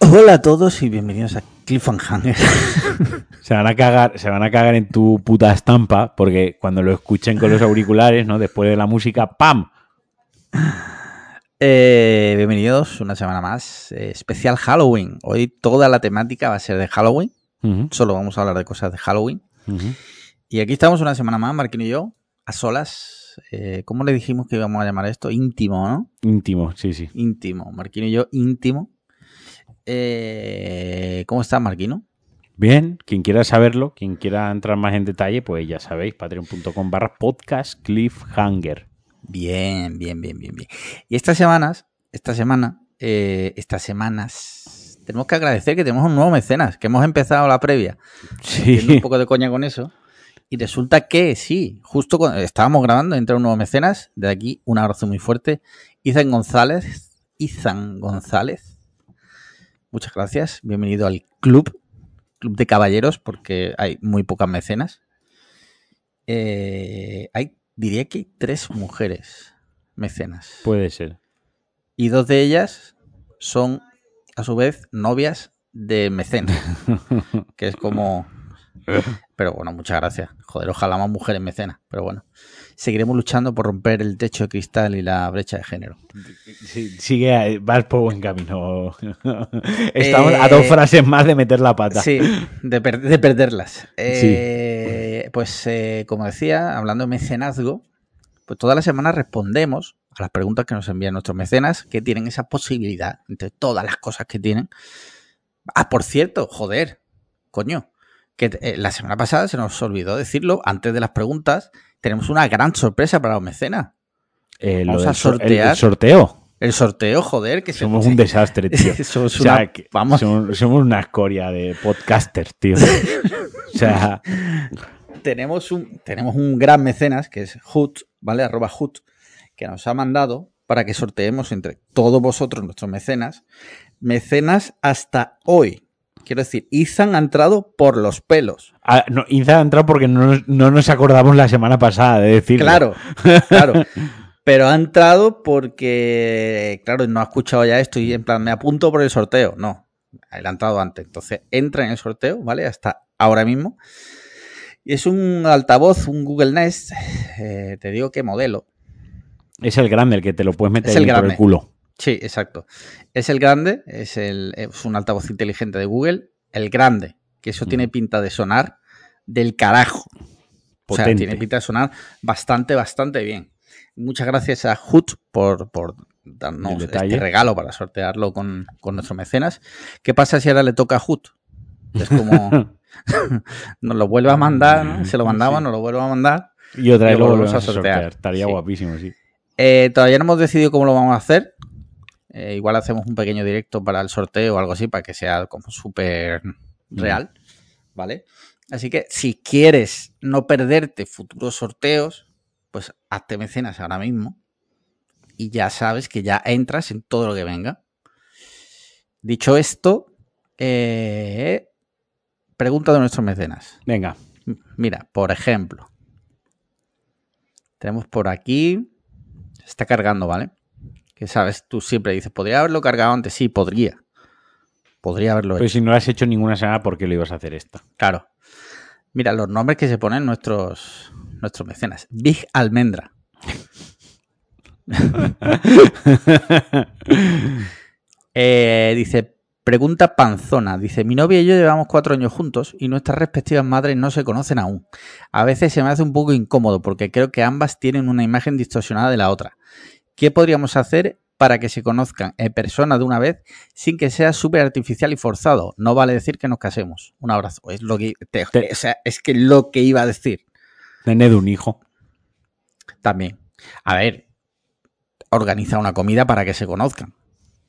Hola a todos y bienvenidos a Cliffhanger. Se van a cagar, se van a cagar en tu puta estampa porque cuando lo escuchen con los auriculares, ¿no? Después de la música, ¡pam! Eh, bienvenidos una semana más. eh, especial Halloween. Hoy toda la temática va a ser de Halloween. Solo vamos a hablar de cosas de Halloween. Y aquí estamos una semana más, Marquino y yo, a solas. Eh, ¿Cómo le dijimos que íbamos a llamar esto? Íntimo, ¿no? Íntimo, sí, sí. Íntimo. Marquino y yo, íntimo. Eh, ¿Cómo estás, Marquino? Bien, quien quiera saberlo, quien quiera entrar más en detalle, pues ya sabéis, patreon.com barra podcast cliffhanger. Bien, bien, bien, bien, bien. Y estas semanas, esta semana, eh, estas semanas, tenemos que agradecer que tenemos un nuevo mecenas, que hemos empezado la previa, haciendo un Sí, poco de coña con eso. Y resulta que sí, justo cuando estábamos grabando, entra un nuevo mecenas, de aquí un abrazo muy fuerte, Izan González, Izan González, muchas gracias, bienvenido al club, club de caballeros, porque hay muy pocas mecenas. Eh, hay, diría que hay tres mujeres mecenas. puede ser. Y dos de ellas son, a su vez, novias de mecenas. que es como. Pero bueno, muchas gracias. Joder, ojalá más mujeres mecenas. Pero bueno, seguiremos luchando por romper el techo de cristal y la brecha de género. Sí, sigue, vas por buen camino. Estamos a Eh, dos frases más de meter la pata. Sí, de, per- de perderlas. Eh, Pues, eh, como decía, hablando de mecenazgo, pues toda la semana respondemos a las preguntas que nos envían nuestros mecenas, que tienen esa posibilidad, entre todas las cosas que tienen. Ah, por cierto, joder, coño, que eh, la semana pasada se nos olvidó decirlo, antes de las preguntas, tenemos una gran sorpresa para los mecenas. Eh, lo Vamos a el- sortear. el sorteo. El sorteo, joder, que Somos se- un desastre, tío. Somos O sea, una- que vamos. somos, somos una escoria de podcasters, tío. O sea, tenemos un, tenemos un gran mecenas que es Hut, ¿vale? Arroba Hut, que nos ha mandado para que sorteemos entre todos vosotros, nuestros mecenas, mecenas hasta hoy. Quiero decir, Izan ha entrado por los pelos. ah, no, Inza ha entrado porque no, nos- no nos acordamos la semana pasada de decirlo. Claro, claro. Pero ha entrado porque, claro, no ha escuchado ya esto y en plan, me apunto por el sorteo. No, él ha entrado antes. Entonces, entra en el sorteo, ¿vale? Hasta ahora mismo. Y es un altavoz, un Google Nest. eh, te digo qué modelo. Es el grande el que te lo puedes meter Es el grande. el culo. Sí, exacto. Es el grande, es, el, es un altavoz inteligente de Google. El grande, que eso tiene pinta de sonar del carajo. O sea, tiene pinta de sonar bastante, bastante bien. Muchas gracias a Hut por, por darnos este regalo para sortearlo con, con nuestro mecenas. ¿Qué pasa si ahora le toca a Hut? Es como nos lo vuelve a mandar, ¿no? se lo mandamos, Sí. nos lo vuelve a mandar. Y otra vez lo volvemos a a sortear. sortear. Estaría Sí. guapísimo, sí. Eh, todavía no hemos decidido cómo lo vamos a hacer. Eh, igual hacemos un pequeño directo para el sorteo o algo así, para que sea como súper real. ¿Vale? Así que si quieres no perderte futuros sorteos, pues hazte mecenas ahora mismo. Y ya sabes que ya entras en todo lo que venga. Dicho esto, eh, pregunta de nuestros mecenas. Venga. Mira, por ejemplo, tenemos por aquí. Se está cargando, ¿vale? Que sabes, tú siempre dices, ¿podría haberlo cargado antes? Sí, podría. Podría haberlo Pero hecho. si no lo has hecho ninguna semana, ¿por qué lo ibas a hacer esta? Claro. Mira, los nombres que se ponen nuestros, nuestros mecenas. Big Almendra. Eh, dice, pregunta Panzona. Dice, mi novia y yo llevamos cuatro años juntos y nuestras respectivas madres no se conocen aún. A veces se me hace un poco incómodo porque creo que ambas tienen una imagen distorsionada de la otra. ¿Qué podríamos hacer para que se conozcan en persona de una vez sin que sea súper artificial y forzado? No vale decir que nos casemos. Un abrazo. Es lo que, te- o sea, es que lo que iba a decir Tened un hijo. también. A ver, organiza una comida para que se conozcan.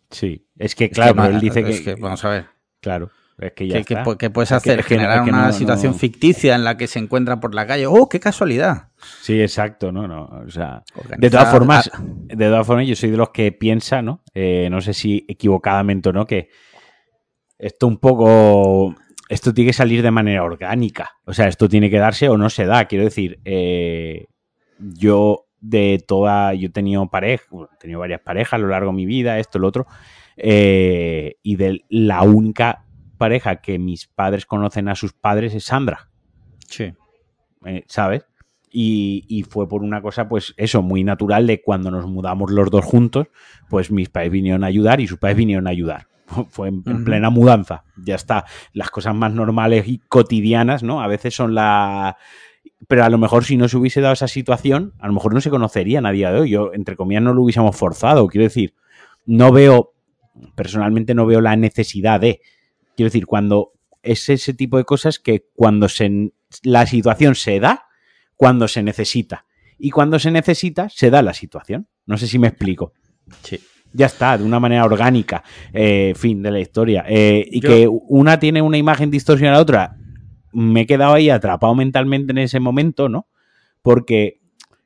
Sí. Es que, Es claro, que pero no- él dice es que. vamos a ver. Claro. Es que ya. ¿Qué, está. qué puedes hacer? es que no- Generar una no- situación no- ficticia en la que se encuentran por la calle. ¡Oh, qué casualidad! Sí, exacto, no, no. O sea. Organizar- De todas formas, Ah, de todas formas, yo soy de los que piensa, ¿no? Eh, no sé si equivocadamente o no, que esto un poco. Esto tiene que salir de manera orgánica. O sea, esto tiene que darse o no se da. Quiero decir, eh, yo de toda. Yo he tenido pareja, bueno, he tenido varias parejas a lo largo de mi vida, esto, lo otro. Eh, y de la única pareja que mis padres conocen a sus padres es Sandra. Sí. Eh, ¿Sabes? Y, y, fue por una cosa, pues eso, muy natural de cuando nos mudamos los dos juntos, pues mis padres vinieron a ayudar y sus padres vinieron a ayudar. Fue en, en plena mudanza, ya está. Las cosas más normales y cotidianas, ¿no? A veces son la... Pero a lo mejor si no se hubiese dado esa situación, a lo mejor no se conocerían a día de hoy. Yo, entre comillas, no lo hubiésemos forzado. Quiero decir, no veo, personalmente no veo la necesidad de... Quiero decir, cuando es ese tipo de cosas que cuando se, la situación se da, cuando se necesita. Y cuando se necesita, se da la situación. No sé si me explico. Sí. Ya está, de una manera orgánica. Eh, fin de la historia. Eh, y Yo... que una tiene una imagen distorsionada a la otra. Me he quedado ahí atrapado mentalmente en ese momento, ¿no? Porque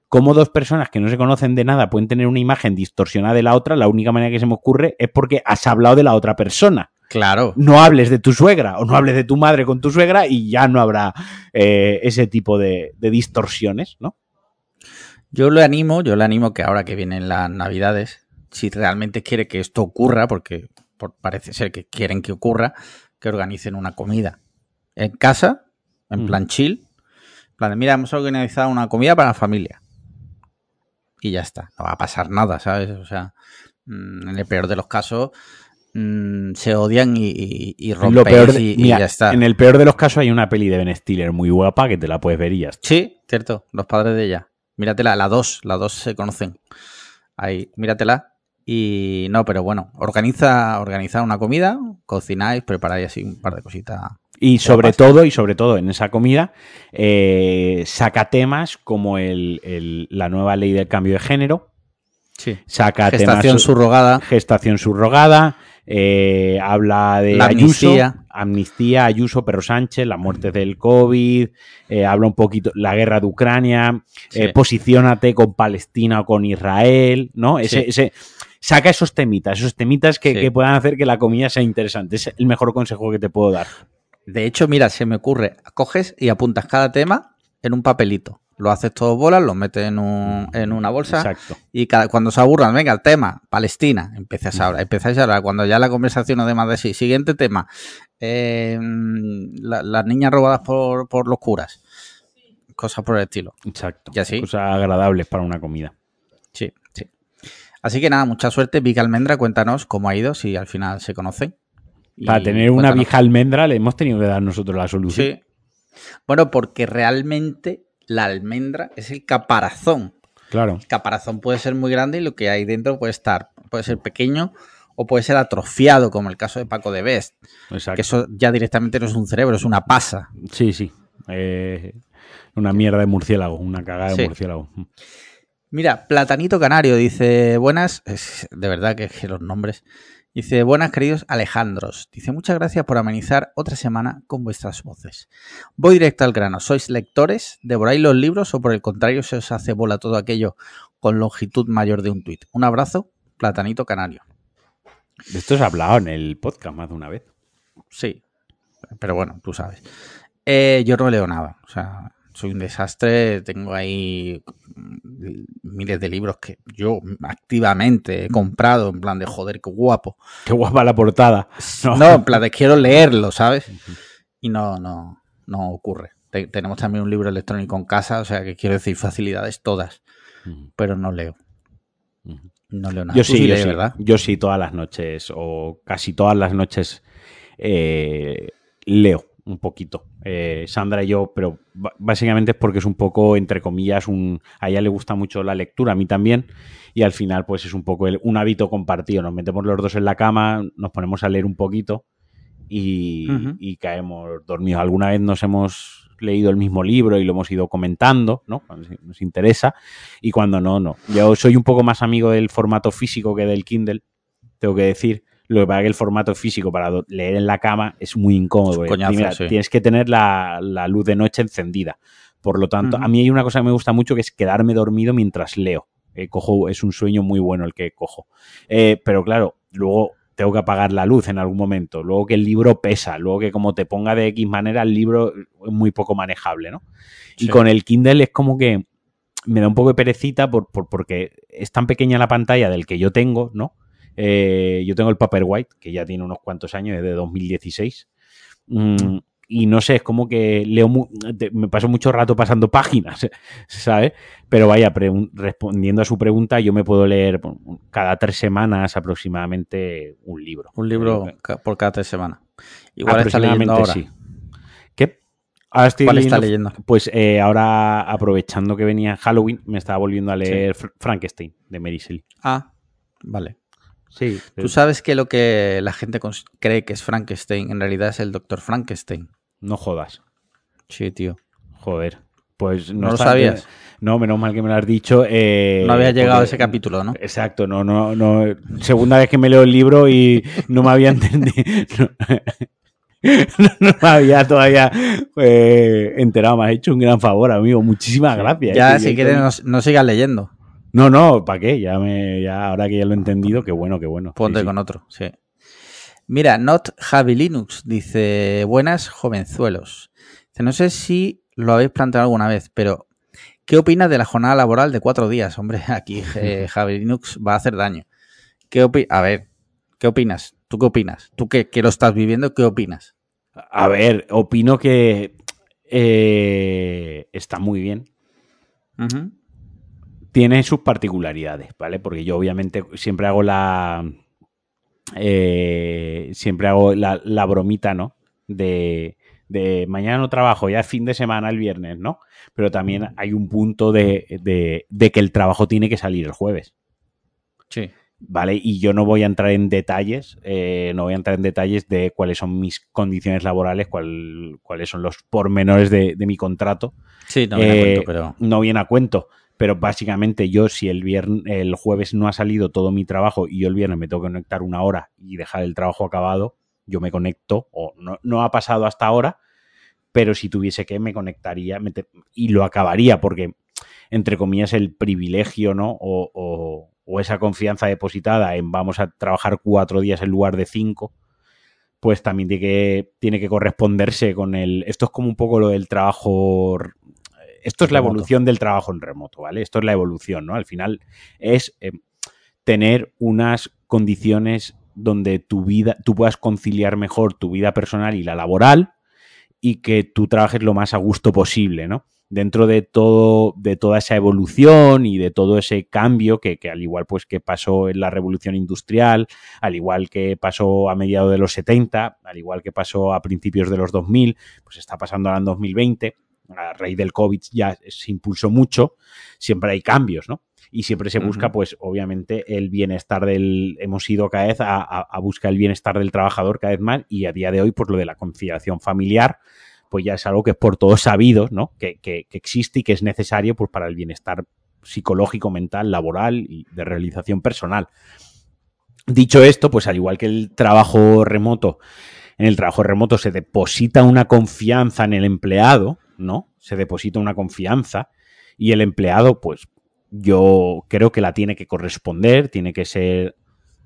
como dos personas que no se conocen de nada pueden tener una imagen distorsionada de la otra, la única manera que se me ocurre es porque has hablado de la otra persona. Claro. No hables de tu suegra o no hables de tu madre con tu suegra y ya no habrá eh, ese tipo de, de, distorsiones, ¿no? Yo le animo, yo le animo que ahora que vienen las navidades, si realmente quiere que esto ocurra, porque por, parece ser que quieren que ocurra, que organicen una comida en casa, en mm. plan chill. En plan mira, hemos organizado una comida para la familia. Y ya está. No va a pasar nada, ¿sabes? O sea, mm, en el peor de los casos, mmm, se odian y, y, y lo peor de, y, mira, y, ya está. En el peor de los casos hay una peli de Ben Stiller muy guapa que te la puedes ver y ya está. Sí, cierto. Los padres de ella. Míratela, la 2, la 2 se conocen. Ahí, míratela. Y no, pero bueno, organiza, organiza una comida, cocináis, preparáis así un par de cositas. Y sobre todo, y sobre todo en esa comida, eh, saca temas como el, el, la nueva ley del cambio de género. Sí. Saca gestación temas, subrogada. Gestación subrogada. Eh, habla de la Ayuso, amnistía. amnistía, Ayuso, Perro Sánchez, la muerte del COVID, eh, habla un poquito la guerra de Ucrania, Sí. eh, posiciónate con Palestina o con Israel, ¿no? Ese, Sí. ese, saca esos temitas, esos temitas que, Sí. que puedan hacer que la comida sea interesante. Es el mejor consejo que te puedo dar. De hecho, mira, se me ocurre, coges y apuntas cada tema en un papelito. Lo haces todo bolas, lo metes en, un, en una bolsa Exacto. y cada, cuando se aburran, venga, el tema, Palestina, empiezas a hablar, empezáis a hablar. Cuando ya la conversación no de más de sí, siguiente tema, eh, la- las niñas robadas por, por los curas, cosas por el estilo. Exacto. Y así. Cosas agradables para una comida. Sí, sí. Así que nada, mucha suerte, Vic Almendra, cuéntanos cómo ha ido, si al final se conocen. Para tener una vieja almendra le hemos tenido que dar nosotros la solución. Sí. Bueno, porque realmente la almendra es el caparazón. Claro. El caparazón puede ser muy grande y lo que hay dentro puede estar, puede ser pequeño o puede ser atrofiado, como el caso de Paco de Best. Exacto. Que eso ya directamente no es un cerebro, es una pasa. Sí, sí. Eh, una mierda de murciélago, una cagada de Sí. murciélago. Mira, Platanito Canario dice, buenas, es- de verdad que, que los nombres. Dice, buenas queridos Alejandros. Dice, muchas gracias por amenizar otra semana con vuestras voces. Voy directo al grano. ¿Sois lectores? ¿Devoráis los libros o por el contrario se os hace bola todo aquello con longitud mayor de un tuit? Un abrazo, Platanito Canario. De esto se ha hablado en el podcast más de una vez. Sí, pero bueno, tú sabes. Eh, yo no leo nada, o sea, soy un desastre, tengo ahí miles de libros que yo activamente he comprado en plan de joder, qué guapo. Qué guapa la portada. No, No. en plan de quiero leerlo, ¿sabes? Y no, no, no ocurre. Te- tenemos también un libro electrónico en casa, o sea que quiero decir facilidades todas, pero no leo. No leo nada. Yo Tú sí, yo sí. ¿verdad? Yo sí, todas las noches, o casi todas las noches, eh, leo un poquito. Eh, Sandra y yo, pero básicamente es porque es un poco, entre comillas, un, a ella le gusta mucho la lectura, a mí también, y al final pues es un poco el- un hábito compartido. Nos metemos los dos en la cama, nos ponemos a leer un poquito y, y caemos dormidos. Alguna vez nos hemos leído el mismo libro y lo hemos ido comentando, ¿no? Cuando nos interesa, y cuando no, no. Yo soy un poco más amigo del formato físico que del Kindle, tengo que decir. Lo que pasa es que el formato físico para leer en la cama es muy incómodo. Es coñazo, sí. Tienes que tener la, la luz de noche encendida. Por lo tanto, a mí hay una cosa que me gusta mucho que es quedarme dormido mientras leo. Eh, cojo, es un sueño muy bueno el que cojo. Eh, pero claro, luego tengo que apagar la luz en algún momento. Luego que el libro pesa. Luego que como te ponga de X manera, el libro es muy poco manejable, ¿no? Y con el Kindle es como que me da un poco de perecita por, por- porque es tan pequeña la pantalla del que yo tengo, ¿no? Eh, yo tengo el Paperwhite, que ya tiene unos cuantos años, es de 2016. Mm, y no sé, es como que leo, me paso mucho rato pasando páginas, ¿sabes? Pero vaya, respondiendo a su pregunta, yo me puedo leer cada tres semanas aproximadamente un libro. Un libro por cada tres semanas. Igual está leyendo ahora. Sí. ¿Qué? Ahora estoy ¿Cuál está leyendo? Pues eh, ahora, aprovechando que venía Halloween, me estaba volviendo a leer Frankenstein, de Mary Shelley. Ah, vale. Sí. Tú sabes que lo que la gente cree que es Frankenstein en realidad es el doctor Frankenstein. No jodas. Sí, tío. Joder. Pues no, lo sabías. No, menos mal que me lo has dicho. Eh, no había llegado a ese capítulo, ¿no? Exacto, no, no, no. Segunda vez que me leo el libro y no me había entendido. No, me había todavía eh, enterado. Me has hecho un gran favor, amigo. Muchísimas gracias. Ya, eh, si quieres, no, sigas leyendo. No, no, ¿para qué? Ya me, ya ahora que ya lo he entendido, qué bueno, qué bueno. Ponte con otro, sí. Mira, Not Javi Linux dice, buenas jovenzuelos. no sé si lo habéis planteado alguna vez, pero ¿qué opinas de la jornada laboral de cuatro días? Hombre, aquí eh, Javi Linux va a hacer daño. ¿Qué a ver, ¿qué opinas? ¿Tú qué opinas? ¿Tú que, lo estás viviendo, qué opinas? A ver, opino que eh, está muy bien. Tiene sus particularidades, ¿vale? Porque yo obviamente siempre hago la eh, siempre hago la, bromita, ¿no? De, mañana no trabajo, ya es fin de semana el viernes, ¿no? Pero también hay un punto de, que el trabajo tiene que salir el jueves. Sí. ¿Vale? Y yo no voy a entrar en detalles, eh, no voy a entrar en detalles de cuáles son mis condiciones laborales, cuáles son los pormenores de, mi contrato. Sí, no viene a cuento, eh, pero. No viene a cuento. Pero básicamente yo, si el, viernes, el jueves no ha salido todo mi trabajo y yo el viernes me tengo que conectar una hora y dejar el trabajo acabado, yo me conecto, o no, no ha pasado hasta ahora, pero si tuviese que me conectaría y lo acabaría, porque, entre comillas, el privilegio, ¿no? O, o, esa confianza depositada en vamos a trabajar cuatro días en lugar de cinco, pues también tiene que, tiene que corresponderse con el... Esto es como un poco lo del trabajo esto es la evolución del trabajo en remoto, ¿vale? Esto es la evolución, ¿no? Al final es eh, tener unas condiciones donde tu vida, tú puedas conciliar mejor tu vida personal y la laboral y que tú trabajes lo más a gusto posible, ¿no? Dentro de todo, de toda esa evolución y de todo ese cambio que, que, al igual pues que pasó en la revolución industrial, al igual que pasó a mediados de los 70, al igual que pasó a principios de los 2000, pues está pasando ahora en 2020 a raíz del COVID ya se impulsó mucho, siempre hay cambios, ¿no? Y siempre se busca, pues, obviamente, el bienestar del. Hemos ido cada vez a, buscar el bienestar del trabajador cada vez más, y a día de hoy, pues lo de la conciliación familiar, pues ya es algo que es por todos sabido, ¿no? Que, que, existe y que es necesario, pues, para el bienestar psicológico, mental, laboral y de realización personal. Dicho esto, pues al igual que el trabajo remoto, en el trabajo remoto se deposita una confianza en el empleado, ¿no? Se deposita una confianza y el empleado, pues yo creo que la tiene que corresponder, tiene que ser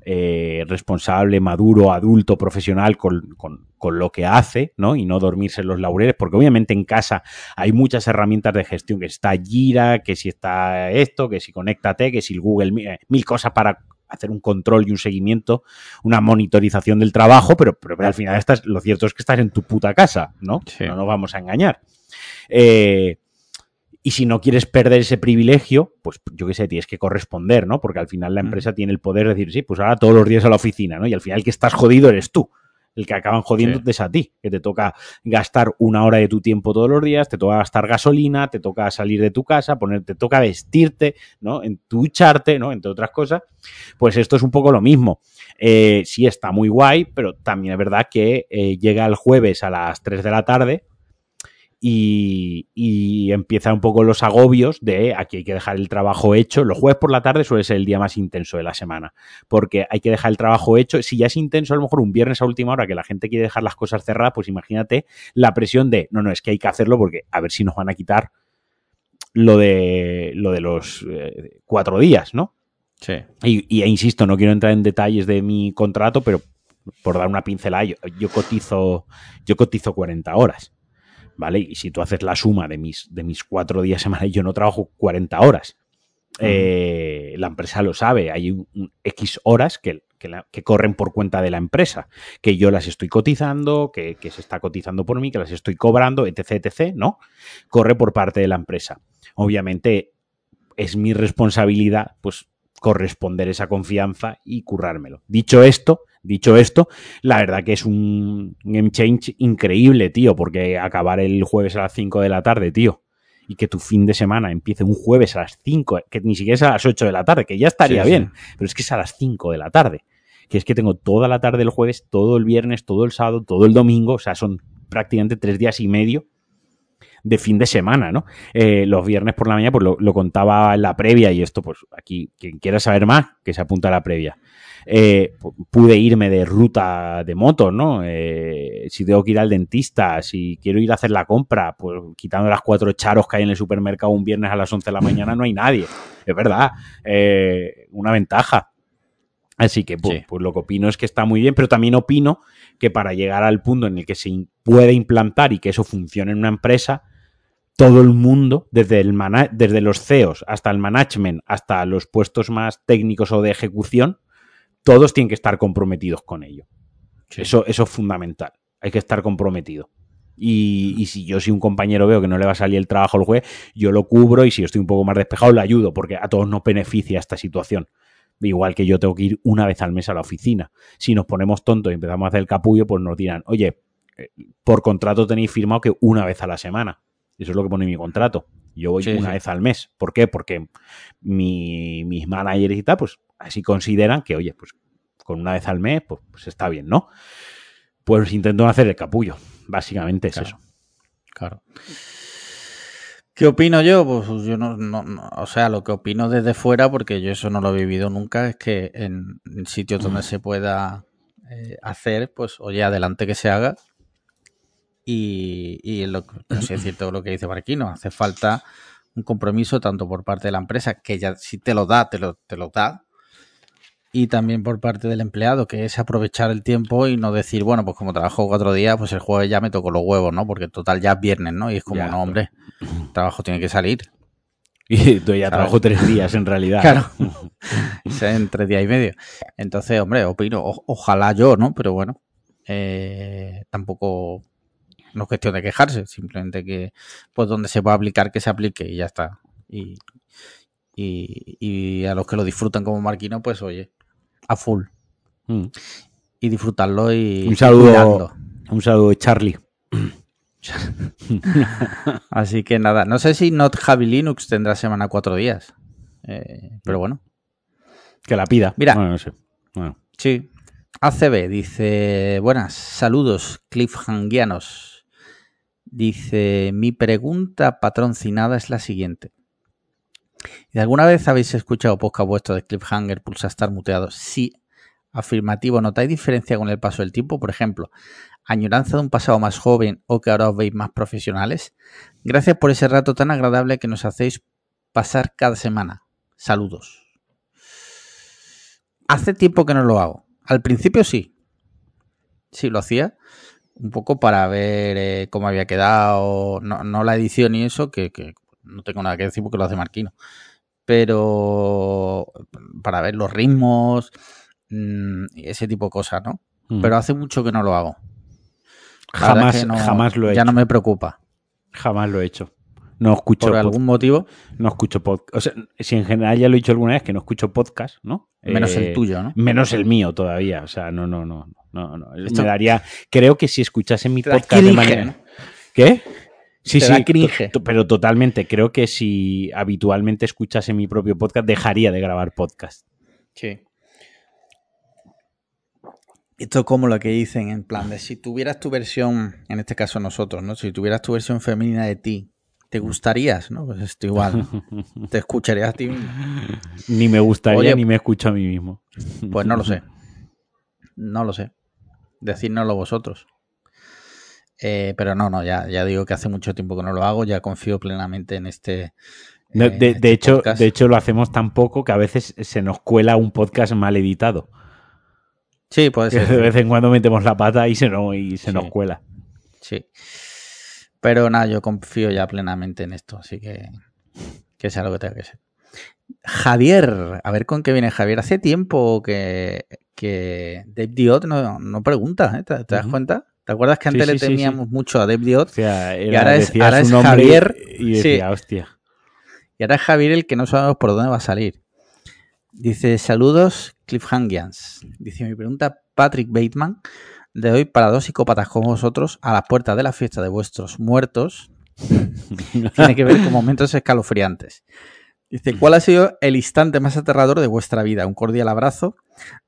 eh, responsable, maduro, adulto, profesional con, lo que hace, ¿no? Y no dormirse en los laureles, porque obviamente en casa hay muchas herramientas de gestión, que está Gira, que si está esto, que si conéctate, que si el Google, eh, mil cosas para hacer un control y un seguimiento, una monitorización del trabajo, pero, pero, al final estás, lo cierto es que estás en tu puta casa, ¿no? No nos vamos a engañar. Eh, y si no quieres perder ese privilegio, pues yo qué sé, tienes que corresponder, ¿no? Porque al final la mm. empresa tiene el poder de decir, sí, pues ahora todos los días a la oficina, ¿no? Y al final el que estás jodido eres tú. El que acaban jodiendo es a ti, que te toca gastar una hora de tu tiempo todos los días, te toca gastar gasolina, te toca salir de tu casa, poner, te toca vestirte, ¿no? En ducharte, ¿no? Entre otras cosas. Pues esto es un poco lo mismo. Eh, sí, está muy guay, pero también es verdad que eh, llega el jueves a las 3 de la tarde y, y, empieza un poco los agobios de aquí hay que dejar el trabajo hecho. Los jueves por la tarde suele ser el día más intenso de la semana, porque hay que dejar el trabajo hecho. Si ya es intenso a lo mejor un viernes a última hora que la gente quiere dejar las cosas cerradas, pues imagínate la presión de, no, no, es que hay que hacerlo porque a ver si nos van a quitar lo de, lo de los eh, cuatro días, ¿no? Sí. Y, e insisto, no quiero entrar en detalles de mi contrato, pero por dar una pincelada, yo, yo cotizo, yo cotizo 40 horas. ¿Vale? Y si tú haces la suma de mis, de mis cuatro días semanales, yo no trabajo 40 horas. Eh, la empresa lo sabe, hay un, X horas que, que, corren por cuenta de la empresa, que yo las estoy cotizando, que, que, se está cotizando por mí, que las estoy cobrando, etc, etc, ¿no? Corre por parte de la empresa. Obviamente es mi responsabilidad, pues, corresponder esa confianza y currármelo. Dicho esto, dicho esto, la verdad que es un game change increíble, tío, porque acabar el jueves a las 5 de la tarde, tío, y que tu fin de semana empiece un jueves a las 5, que ni siquiera es a las 8 de la tarde, que ya estaría bien, pero es que es a las 5 de la tarde. Que es que tengo toda la tarde el jueves, todo el viernes, todo el sábado, todo el domingo, o sea, son prácticamente tres días y medio de fin de semana, ¿no? Eh, los viernes por la mañana, pues lo, contaba en la previa y esto, pues aquí, quien quiera saber más, que se apunta a la previa. Eh, pude irme de ruta de moto, ¿no? Eh, si tengo que ir al dentista, si quiero ir a hacer la compra, pues quitando las cuatro charos que hay en el supermercado un viernes a las 11 de la mañana no hay nadie. Es verdad, una ventaja. Así que, pues, pues, lo que opino es que está muy bien, pero también opino que para llegar al punto en el que se puede implantar y que eso funcione en una empresa, todo el mundo, desde, el desde los CEOs hasta el management, hasta los puestos más técnicos o de ejecución, todos tienen que estar comprometidos con ello. Eso, eso es fundamental. Hay que estar comprometido. Y, si yo, si un compañero veo que no le va a salir el trabajo al juez, yo lo cubro y si estoy un poco más despejado, le ayudo, porque a todos nos beneficia esta situación. Igual que yo tengo que ir una vez al mes a la oficina. Si nos ponemos tontos y empezamos a hacer el capullo, pues nos dirán, oye, eh, por contrato tenéis firmado que una vez a la semana. Eso es lo que pone mi contrato. Yo voy una vez al mes. ¿Por qué? Porque mis managers y tal, pues así consideran que, oye, pues con una vez al mes, pues, pues está bien, ¿no? Pues intento hacer el capullo. Básicamente es eso. Claro. ¿Qué opino yo? Pues yo no, o sea, lo que opino desde fuera, porque yo eso no lo he vivido nunca, es que en, sitios donde se pueda eh, hacer, pues oye, adelante que se haga y, y lo, es cierto lo que dice Marquino, hace falta un compromiso tanto por parte de la empresa, que ya si te lo da, te lo, te lo da, y también por parte del empleado, que es aprovechar el tiempo y no decir, bueno, pues como trabajo cuatro días, pues el jueves ya me toco los huevos, ¿no? Porque total ya es viernes, ¿no? Y es como, no, hombre, el trabajo tiene que salir. Y tú ya trabajo tres días en realidad. Claro. en tres días y medio. Entonces, hombre, opino, ojalá yo, ¿no? Pero bueno, eh, tampoco no es cuestión de quejarse, simplemente que pues donde se pueda aplicar, que se aplique y ya está. Y, y, a los que lo disfrutan como Marquino, pues oye, a full. Mm. Y disfrutarlo y... Un saludo, un saludo Charlie. Así que nada, no sé si Not Javi Linux tendrá semana cuatro días. Eh, pero bueno. Que la pida. Mira. no sé. Sí. ACB dice, buenas, saludos cliffhangianos. Dice, mi pregunta patroncinada es la siguiente. ¿Y alguna vez habéis escuchado podcast vuestro de Cliffhanger, estar muteado? Sí, afirmativo. ¿Notáis diferencia con el paso del tiempo? Por ejemplo, añoranza de un pasado más joven o que ahora os veis más profesionales. Gracias por ese rato tan agradable que nos hacéis pasar cada semana. Saludos. Hace tiempo que no lo hago. Al principio sí. Sí, lo hacía un poco para ver eh, cómo había quedado, no, la edición y eso, que, no tengo nada que decir porque lo hace Marquino, pero para ver los ritmos, mm, ese tipo de cosas, ¿no? Pero hace mucho que no lo hago. jamás, jamás lo he hecho. Ya no me preocupa. Jamás lo he hecho. No escucho. ¿Por algún motivo? No escucho podcast. O sea, si en general ya lo he dicho alguna vez, que no escucho podcast, ¿no? Menos el eh, tuyo, ¿no? Menos el mío todavía. O sea, no, no, no. no, no. Me daría. Creo que si escuchase mi podcast de manera. ¿Qué? Sí, sí, pero totalmente. Creo que si habitualmente escuchase mi propio podcast, dejaría de grabar podcast. Sí. Esto es como lo que dicen en plan de si tuvieras tu versión, en este caso nosotros, ¿no? Si tuvieras tu versión femenina de ti, te gustarías, ¿no? Pues esto igual. te escucharías a ti mismo. Ni me gustaría ni me escucho a mí mismo. pues no lo sé. No lo sé. Decídnoslo vosotros. Eh, pero no, no, ya, ya digo que hace mucho tiempo que no lo hago, ya confío plenamente en este. de, este hecho, de hecho, lo hacemos tan poco que a veces se nos cuela un podcast mal editado. Sí, puede ser. De vez en cuando metemos la pata y se, no, y se nos cuela. Sí. Pero nada, yo confío ya plenamente en esto, así que que sea lo que tenga que ser. Javier, a ver con qué viene Javier. Hace tiempo que, que Dave Diot no, no pregunta, ¿eh? ¿Te, te das cuenta? ¿Te acuerdas que antes sí, le sí, temíamos sí. mucho a Dave Diot? O sea, Y ahora es- ahora Javier, y decía, hostia. Y ahora es Javier el que no sabemos por dónde va a salir. Dice, saludos Cliffhangians. Dice, mi pregunta, Patrick Bateman, de hoy para dos psicópatas como vosotros, a las puertas de la fiesta de vuestros muertos, tiene que ver con momentos escalofriantes. Dice, ¿cuál ha sido el instante más aterrador de vuestra vida? Un cordial abrazo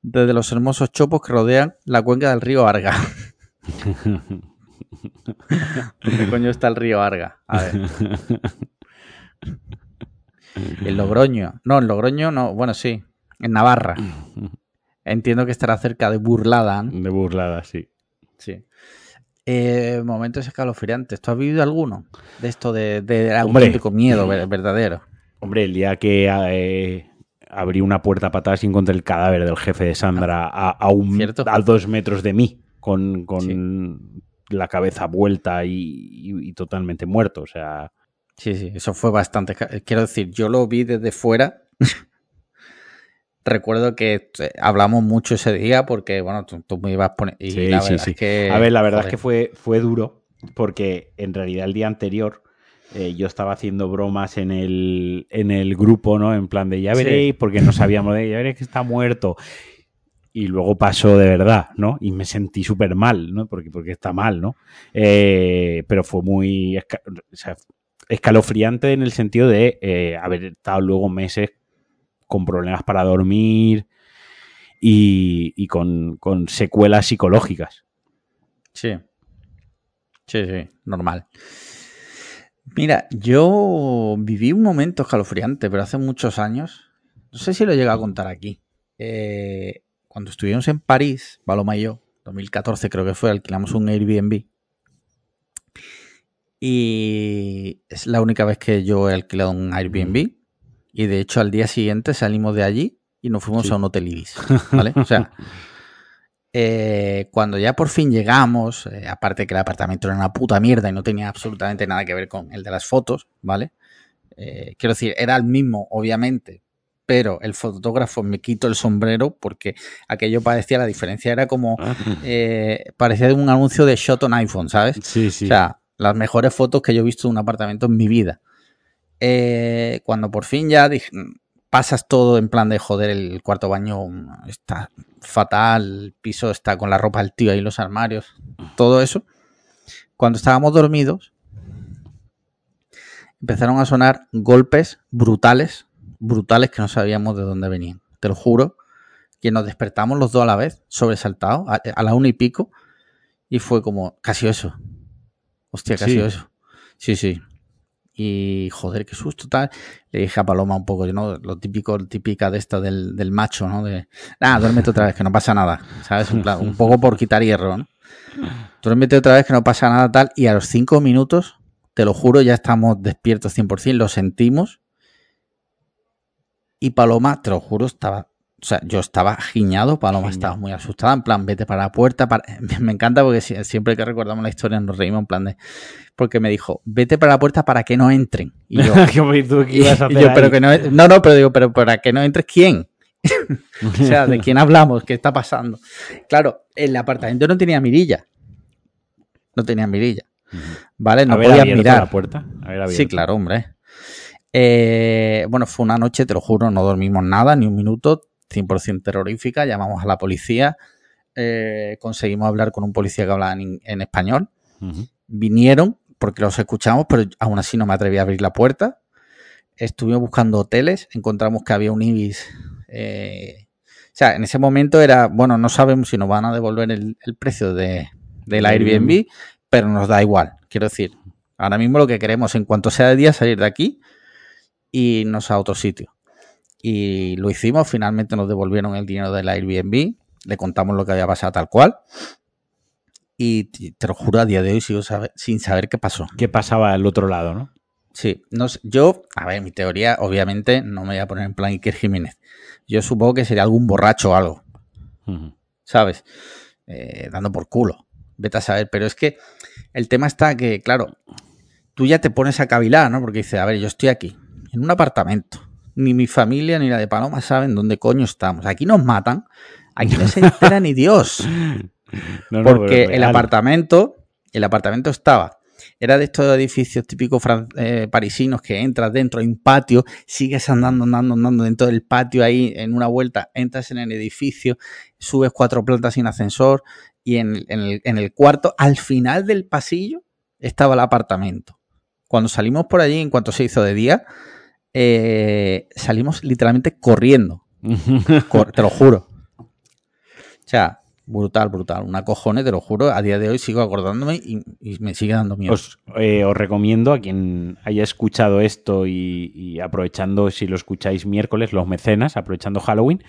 desde los hermosos chopos que rodean la cuenca del río Arga. ¿Dónde coño está el río Arga? A ver. En Logroño. No, en Logroño no. Bueno, sí. En Navarra. Entiendo que estará cerca de Burlada. ¿no? De burlada, sí. Sí. Eh, momentos escalofriantes. ¿Tú has vivido alguno? De esto de, de auténtico miedo ver- verdadero. Hombre, el día que eh, abrí una puerta patada y encontré el cadáver del jefe de Sandra a, a un- a dos metros de mí, con, con la cabeza vuelta y, y- y totalmente muerto. O sea, Sí, sí, eso fue bastante. Quiero decir, yo lo vi desde fuera. Recuerdo que eh, hablamos mucho ese día porque, bueno, tú, tú me ibas a poner. Y Sí, la sí, sí. es que. a ver, la verdad joder, es que fue, fue duro porque en realidad el día anterior eh, yo estaba haciendo bromas en el, en el grupo, ¿no? En plan de ya Sí. veréis, porque no sabíamos de ya veréis que está muerto. Y luego pasó de verdad, ¿no? Y me sentí súper mal, ¿no? Porque, porque está mal, ¿no? Eh, pero fue muy esca- o sea, escalofriante en el sentido de eh, haber estado luego meses con problemas para dormir y, con secuelas psicológicas. Sí. Sí, sí, normal. Mira, yo viví un momento escalofriante, pero hace muchos años. No sé si lo he llegado a contar aquí. Eh, cuando estuvimos en París, Paloma y yo, 2014 creo que fue, alquilamos un Airbnb. Y es la única vez que yo he alquilado un Airbnb. Y de hecho, al día siguiente salimos de allí y nos fuimos Sí. a un hotel Ibis. ¿Vale? O sea, eh, cuando ya por fin llegamos, eh, aparte que el apartamento era una puta mierda y no tenía absolutamente nada que ver con el de las fotos, ¿vale? Eh, quiero decir, era el mismo, obviamente, pero el fotógrafo me quito el sombrero porque aquello parecía, la diferencia era como, eh, parecía un anuncio de shot on iPhone, ¿sabes? Sí, sí. O sea, las mejores fotos que yo he visto de un apartamento en mi vida. Eh, cuando por fin ya dije, pasas todo en plan de joder, el cuarto baño está fatal, el piso está con la ropa del tío ahí, los armarios, todo eso. Cuando estábamos dormidos, empezaron a sonar golpes brutales, brutales que no sabíamos de dónde venían. Te lo juro, que nos despertamos los dos a la vez, sobresaltados, a, a la una y pico, y fue como, casi eso. Hostia, casi Sí. eso. Sí, sí. Y joder, qué susto tal. Le dije a Paloma un poco, ¿no? Lo típico, típica de esto del, del macho, ¿no? De, ah, duérmete otra vez, que no pasa nada. ¿Sabes? Plan, un poco por quitar hierro, ¿no? Duérmete otra vez, que no pasa nada tal. Y a los cinco minutos, te lo juro, ya estamos despiertos 100%, lo sentimos. Y Paloma, te lo juro, estaba... O sea, yo estaba giñado, Paloma Giñado. estaba muy asustada, en plan, vete para la puerta. para- Me encanta porque si- siempre que recordamos la historia nos reímos, en plan de... Porque me dijo, vete para la puerta para que no entren. Y yo, ¿Qué tú qué ibas a hacer yo, pero que no, no, no, pero digo, pero para que no entres, ¿quién? O sea, ¿de quién hablamos? ¿Qué está pasando? Claro, el apartamento no tenía mirilla. No tenía mirilla. ¿Vale? No podías mirar. la puerta. Sí, claro, hombre. Eh, bueno, fue una noche, te lo juro, no dormimos nada, ni un minuto, 100% terrorífica. Llamamos a la policía, eh, conseguimos hablar con un policía que hablaba en, en español. Vinieron porque los escuchamos, pero aún así no me atreví a abrir la puerta. Estuvimos buscando hoteles, encontramos que había un Ibis. eh, o sea, en ese momento era, bueno, no sabemos si nos van a devolver el, el precio de, del El Airbnb, Airbnb. pero nos da igual. Quiero decir, ahora mismo lo que queremos, en cuanto sea de día, salir de aquí y irnos a otro sitio. Y lo hicimos, finalmente nos devolvieron el dinero del Airbnb, le contamos lo que había pasado tal cual. Y te lo juro, a día de hoy sigo sin saber qué pasó. ¿Qué pasaba al otro lado, no? Sí, no sé, yo, a ver, mi teoría, obviamente, no me voy a poner en plan Iker Jiménez. Yo supongo que sería algún borracho o algo. ¿sabes? Eh, dando por culo. Vete a saber. Pero es que el tema está que, claro, tú ya te pones a cavilar, ¿no? Porque dices, a ver, yo estoy aquí, en un apartamento. Ni mi familia ni la de Paloma saben dónde coño estamos. Aquí nos matan, aquí no se entera ni Dios. porque el apartamento, el apartamento estaba era de estos edificios típicos eh, parisinos que entras dentro, hay un patio, sigues andando, andando, andando dentro del patio ahí en una vuelta, entras en el edificio, subes cuatro plantas sin ascensor y en, el, cuarto, al final del pasillo, estaba el apartamento. Cuando salimos por allí, en cuanto se hizo de día, eh, salimos literalmente corriendo. te lo juro. O sea, Brutal, brutal. Una cojones, te lo juro. A día de hoy sigo acordándome y, me sigue dando miedo. Eh, os, recomiendo a quien haya escuchado esto y, aprovechando, si lo escucháis miércoles, los mecenas, aprovechando Halloween,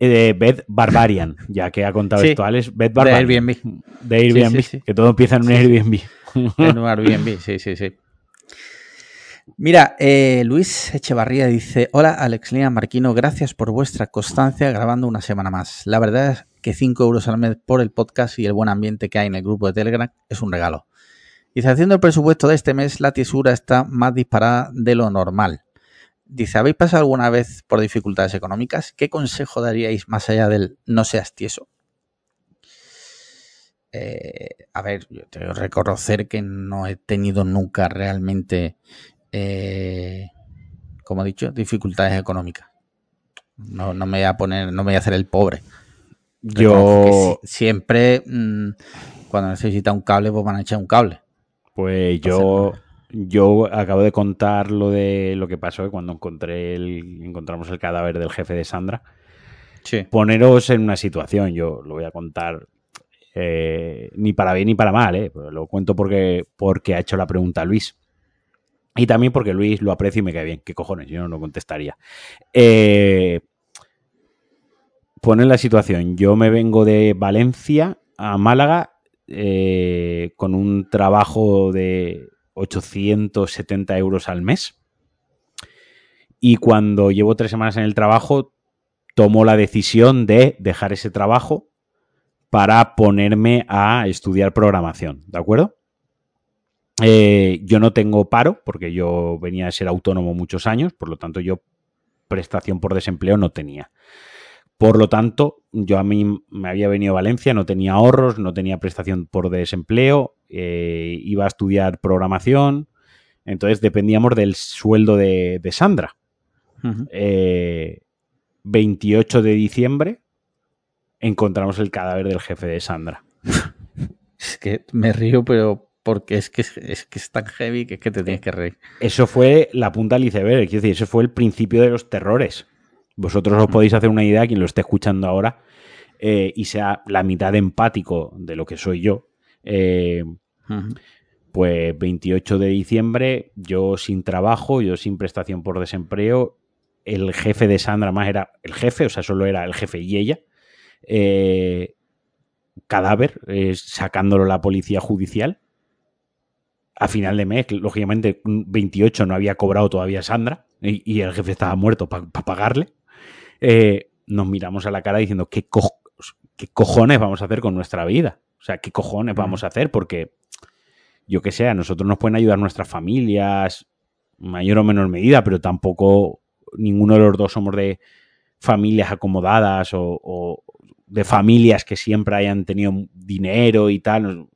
eh, Bed Barbarian, ya que ha contado esto Alex. Bed Barbarian. De Airbnb. De Airbnb, que todo empieza en un Airbnb. En un Airbnb, sí, sí, sí. Mira, eh, Luis Echevarría dice: Hola, Alex Lina Marquino, gracias por vuestra constancia grabando una semana más. La verdad es que 5 euros al mes por el podcast y el buen ambiente que hay en el grupo de Telegram es un regalo. Dice: Haciendo el presupuesto de este mes, la tesura está más disparada de lo normal. Dice: ¿Habéis pasado alguna vez por dificultades económicas? ¿Qué consejo daríais más allá del no seas tieso? Eh, a ver, yo tengo que reconocer que no he tenido nunca realmente eh, como he dicho, dificultades económicas. No, me voy a poner, no me voy a hacer el pobre. Yo siempre mm, cuando necesita un cable, pues van a echar un cable. Pues yo, yo acabo de contar lo de lo que pasó cuando encontré el, encontramos el cadáver del jefe de Sandra. Poneros en una situación, yo lo voy a contar eh, ni para bien ni para mal, eh, lo cuento porque, porque ha hecho la pregunta Luis. Y también porque Luis lo aprecio y me cae bien. ¿Qué cojones? Yo no lo contestaría. Eh, la situación. Yo me vengo de Valencia a Málaga eh, con un trabajo de 870 euros al mes. Y cuando llevo tres semanas en el trabajo, tomo la decisión de dejar ese trabajo para ponerme a estudiar programación. ¿De acuerdo? Eh, yo no tengo paro porque yo venía a ser autónomo muchos años, por lo tanto yo prestación por desempleo no tenía. Por lo tanto, yo a mí me había venido a Valencia, no tenía ahorros, no tenía prestación por desempleo, eh, iba a estudiar programación, entonces dependíamos del sueldo de, Sandra. 28 eh, de diciembre encontramos el cadáver del jefe de Sandra. es que me río, pero porque es que es, que es tan heavy que es que te tienes que reír. Eso fue la punta del iceberg, quiero decir, eso fue el principio de los terrores. Vosotros os podéis hacer una idea, quien lo esté escuchando ahora, eh, y sea la mitad empático de lo que soy yo. Eh, pues 28 de diciembre, yo sin trabajo, yo sin prestación por desempleo, el jefe de Sandra más era el jefe, o sea, solo era el jefe y ella. Eh, cadáver, sacándolo la policía judicial a final de mes, lógicamente 28 no había cobrado todavía Sandra y, el jefe estaba muerto para pagarle, eh, nos miramos a la cara diciendo, ¿qué, ¿qué, cojones vamos a hacer con nuestra vida? O sea, ¿qué cojones vamos a hacer? Porque, yo que sé, a nosotros nos pueden ayudar nuestras familias, mayor o menor medida, pero tampoco ninguno de los dos somos de familias acomodadas o, o de familias que siempre hayan tenido dinero y tal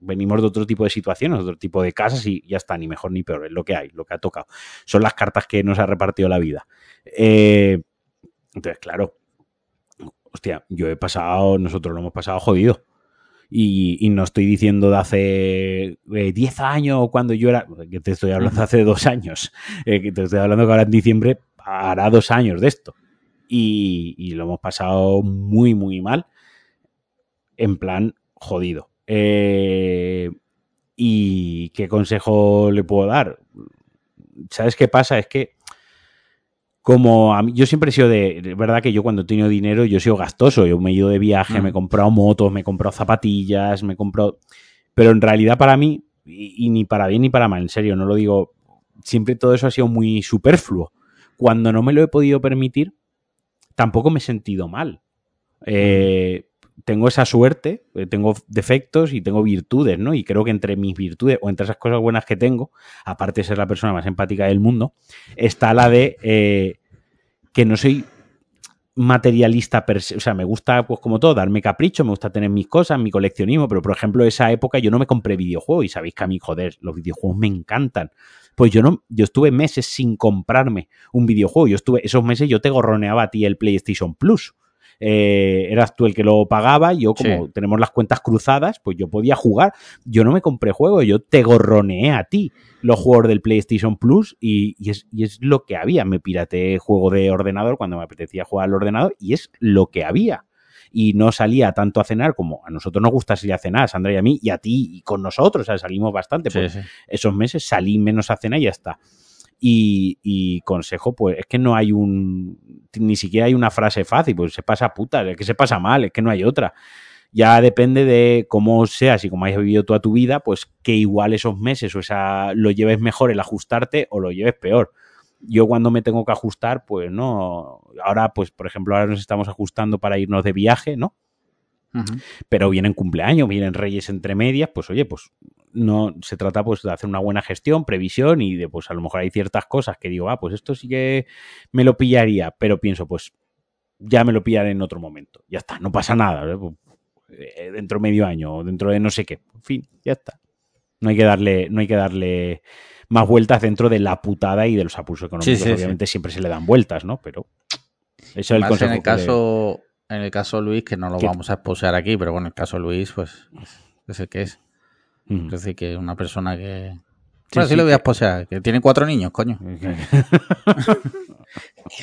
venimos de otro tipo de situaciones, otro tipo de casas y ya está, ni mejor ni peor, es lo que hay, lo que ha tocado. Son las cartas que nos ha repartido la vida. Eh, entonces, claro, hostia, yo he pasado, nosotros lo hemos pasado jodido. Y, no estoy diciendo de hace 10 eh, años cuando yo era, te estoy hablando hace dos años, eh, te estoy hablando que ahora en diciembre hará dos años de esto. Y lo hemos pasado muy, muy mal, en plan jodido. Eh, ¿Y qué consejo le puedo dar? ¿Sabes qué pasa? Es que como a mí, yo siempre he sido de, verdad que yo cuando he tenido dinero, yo he sido gastoso, yo me he ido de viaje, me he mm. comprado motos, me he comprado zapatillas, me he comprado... Pero en realidad para mí, y, ni para bien ni para mal, en serio, no lo digo, siempre todo eso ha sido muy superfluo. Cuando no me lo he podido permitir, tampoco me he sentido mal. Eh, tengo esa suerte, eh, tengo defectos y tengo virtudes, ¿no? Y creo que entre mis virtudes o entre esas cosas buenas que tengo, aparte de ser la persona más empática del mundo, está la de eh, que no soy materialista per se. O sea, me gusta, pues como todo, darme capricho, me gusta tener mis cosas, mi coleccionismo, pero por ejemplo, esa época yo no me compré videojuegos y sabéis que a mí, joder, los videojuegos me encantan. Pues yo no, yo estuve meses sin comprarme un videojuego. Yo estuve, esos meses yo te gorroneaba a ti el PlayStation Plus. Eh, eras tú el que lo pagaba, yo como Sí. tenemos las cuentas cruzadas, pues yo podía jugar. Yo no me compré juegos, yo te gorroneé a ti los juegos del PlayStation Plus y, y es, y es lo que había. Me pirateé juego de ordenador cuando me apetecía jugar al ordenador y es lo que había. Y no salía tanto a cenar como a nosotros nos gusta salir a cenar, a Sandra y a mí, y a ti y con nosotros, o sea, salimos bastante. Sí, pues, sí. esos meses salí menos a cenar y ya está. Y, y consejo, pues es que no hay un. Ni siquiera hay una frase fácil, pues se pasa puta, es que se pasa mal, es que no hay otra. Ya depende de cómo seas y cómo hayas vivido toda tu vida, pues que igual esos meses o esa lo lleves mejor el ajustarte o lo lleves peor. Yo cuando me tengo que ajustar, pues no. Ahora, pues, por ejemplo, ahora nos estamos ajustando para irnos de viaje, ¿no? Pero vienen cumpleaños, vienen reyes entre medias, pues oye, pues no se trata pues de hacer una buena gestión, previsión y de pues a lo mejor hay ciertas cosas que digo, ah, pues esto sí que me lo pillaría, pero pienso, pues ya me lo pillaré en otro momento. Ya está, no pasa nada, ¿eh? Pues, eh, dentro de medio año o dentro de no sé qué. En fin, ya está. No hay que darle, no hay que darle más vueltas dentro de la putada y de los apuros económicos. Sí, sí, Obviamente siempre se le dan vueltas, ¿no? Pero eso es el Más consejo en el le- caso, en el caso de Luis, que no lo vamos a exposear aquí, pero bueno, en el caso de Luis, pues es el que es. Es decir, que una persona que. Sí, Bueno, sí, sí, lo voy a que- exposear, que tiene cuatro niños, coño.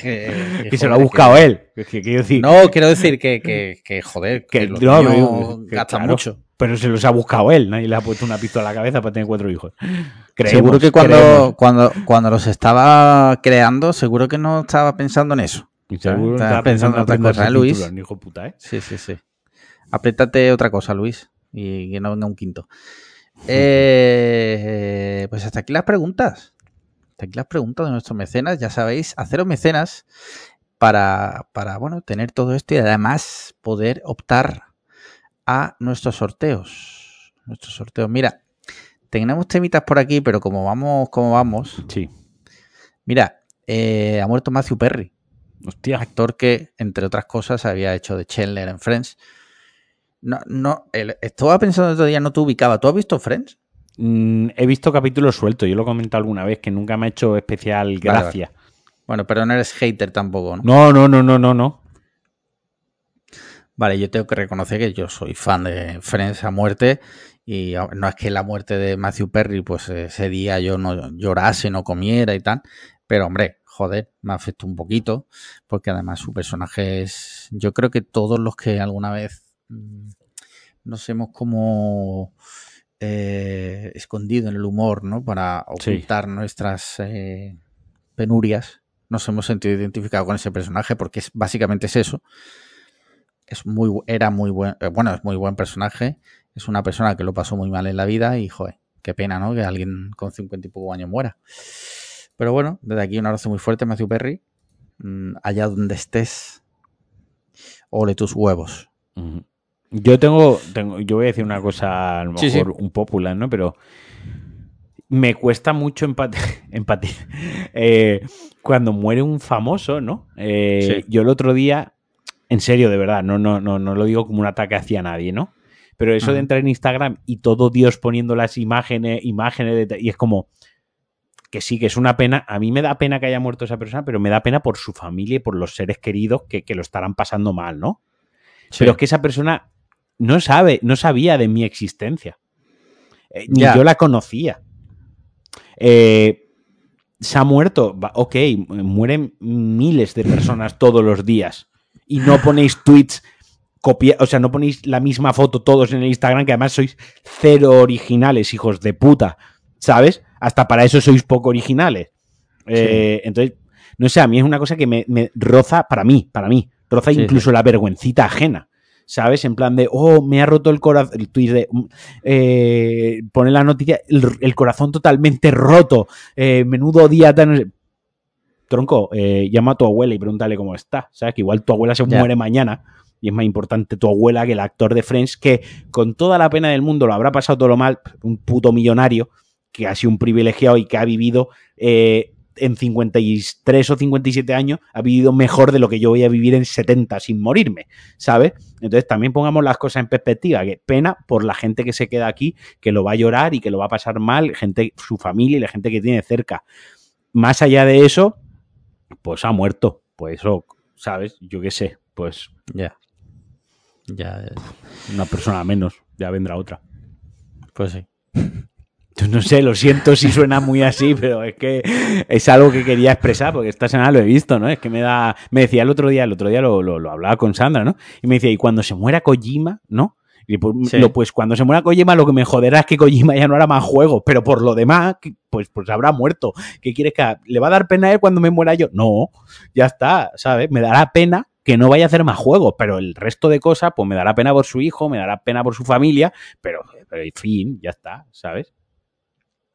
Que, que se lo ha buscado él. Que, que quiero decir, No, quiero decir que, que, que, joder, que, los no, niños gastan claro, mucho. Pero se los ha buscado él. Nadie le ha puesto una pistola a la cabeza para tener cuatro hijos. Creemos, seguro que cuando, creemos. cuando, cuando los estaba creando, seguro que no estaba pensando en eso. Y seguro Estaba estaba pensando en otra cosa, el ¿eh, Luis? hijo puta, ¿eh? Sí, sí, sí. Apriétate otra cosa, Luis, y que no venga un quinto. Eh, pues hasta aquí las preguntas. Hasta aquí las preguntas de nuestros mecenas. Ya sabéis, haceros mecenas para, para bueno, tener todo esto y además poder optar a nuestros sorteos. Nuestros sorteos. Mira, tenemos temitas por aquí, pero como vamos, como vamos. Sí. Mira, eh, ha muerto Matthew Perry Hostia. actor que, entre otras cosas, había hecho de Chandler en Friends. No, no, el- estaba pensando el otro día, no te ubicaba. ¿Tú has visto Friends? Mm, he visto capítulos sueltos. Yo lo he comentado alguna vez que nunca me ha hecho especial gracia. Bueno, pero no eres hater tampoco, ¿no? No, no, no, no, no, no. Vale, yo tengo que reconocer que yo soy fan de Friends a muerte y a- no es que la muerte de Matthew Perry, pues ese día yo no llorase, no comiera y tal, pero hombre, joder, me afectó un poquito porque además su personaje es, yo creo que todos los que alguna vez nos hemos como eh, escondido en el humor, ¿no? Para Sí. ocultar nuestras eh, penurias, nos hemos sentido identificados con ese personaje porque es, básicamente es eso. Es muy era muy buen eh, bueno es muy buen personaje. Es una persona que lo pasó muy mal en la vida y joder qué pena no que alguien con 50 y poco años muera. Pero bueno desde aquí un abrazo muy fuerte Matthew Perry. Mm, allá donde estés ole tus huevos. Yo tengo, tengo, yo voy a decir una cosa a lo mejor sí. un popular, ¿no? Pero me cuesta mucho empate, empatía. Eh, cuando muere un famoso, ¿no? Eh, Sí. Yo el otro día, en serio, de verdad, no, no, no, no lo digo como un ataque hacia nadie, ¿no? Pero eso de entrar en Instagram y todo Dios poniendo las imágenes, imágenes, de- y es como que sí, que es una pena. A mí me da pena que haya muerto esa persona, pero me da pena por su familia y por los seres queridos que, que lo estarán pasando mal, ¿no? Pero es que esa persona no sabe, no sabía de mi existencia. Eh, ni yo la conocía. Eh, se ha muerto. Ok, mueren miles de personas todos los días. Y no ponéis tweets copia, o sea, no ponéis la misma foto todos en el Instagram, que además sois cero originales, hijos de puta. ¿Sabes? Hasta para eso sois poco originales. Eh, Entonces, no sé, a mí es una cosa que me, me roza, para mí, para mí, roza Sí, incluso la vergüencita ajena. ¿Sabes? En plan de, oh, me ha roto el corazón. El tuit de, eh, pone la noticia, el, el corazón totalmente roto. eh, menudo día tan. Tronco, eh, llama a tu abuela y pregúntale cómo está. ¿Sabes? Que igual tu abuela se muere mañana. Y es más importante tu abuela que el actor de Friends, que con toda la pena del mundo lo habrá pasado todo lo mal, un puto millonario, que ha sido un privilegiado y que ha vivido eh, en 53 o 57 años, ha vivido mejor de lo que yo voy a vivir en 70 sin morirme, ¿sabes? Entonces también pongamos las cosas en perspectiva, que pena por la gente que se queda aquí, que lo va a llorar y que lo va a pasar mal, gente, su familia y la gente que tiene cerca. Más allá de eso, pues ha muerto. Pues eso, ¿sabes? Yo qué sé, pues Ya. Ya. eh, una persona menos, ya vendrá otra. Pues sí. No sé, lo siento si suena muy así, pero es que es algo que quería expresar, porque esta semana lo he visto, ¿no? Es que me da. Me decía el otro día, el otro día lo, lo- lo hablaba con Sandra, ¿no? Y me decía, y cuando se muera Kojima, ¿no? Y pues, Sí. lo- pues cuando se muera Kojima, lo que me joderá es que Kojima ya no hará más juegos, pero por lo demás, pues, pues habrá muerto. ¿Qué quieres que haga? ¿Le va a dar pena a él cuando me muera yo? No, ya está, ¿sabes? Me dará pena que no vaya a hacer más juegos, pero el resto de cosas, pues me dará pena por su hijo, me dará pena por su familia, pero, pero en fin, ya está, ¿sabes?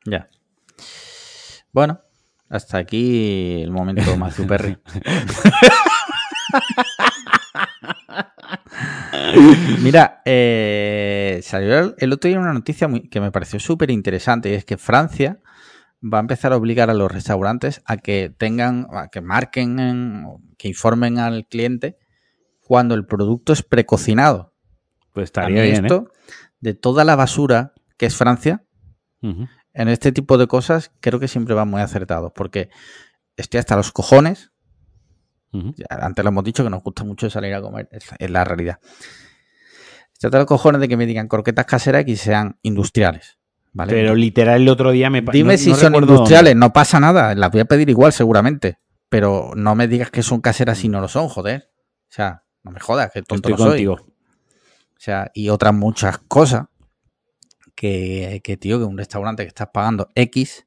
Ya. Bueno, hasta aquí el momento Matthew Perry. Mira, eh, salió el, otro día una noticia muy- que me pareció súper interesante y es que Francia va a empezar a obligar a los restaurantes a que tengan, a que marquen, en- que informen al cliente cuando el producto es precocinado. Pues estaría bien, ¿eh? esto, de toda la basura que es Francia. En este tipo de cosas creo que siempre van muy acertados, porque estoy hasta los cojones, antes lo hemos dicho que nos gusta mucho salir a comer, es, la realidad. Estoy hasta los cojones de que me digan croquetas caseras y sean industriales, ¿vale? Pero literal el otro día me Dime no- si no son industriales, no pasa nada, las voy a pedir igual seguramente, pero no me digas que son caseras si no lo son, joder. O sea, no me jodas, que tonto Estoy no soy. contigo. O sea, y otras muchas cosas que, que, tío, que un restaurante que estás pagando X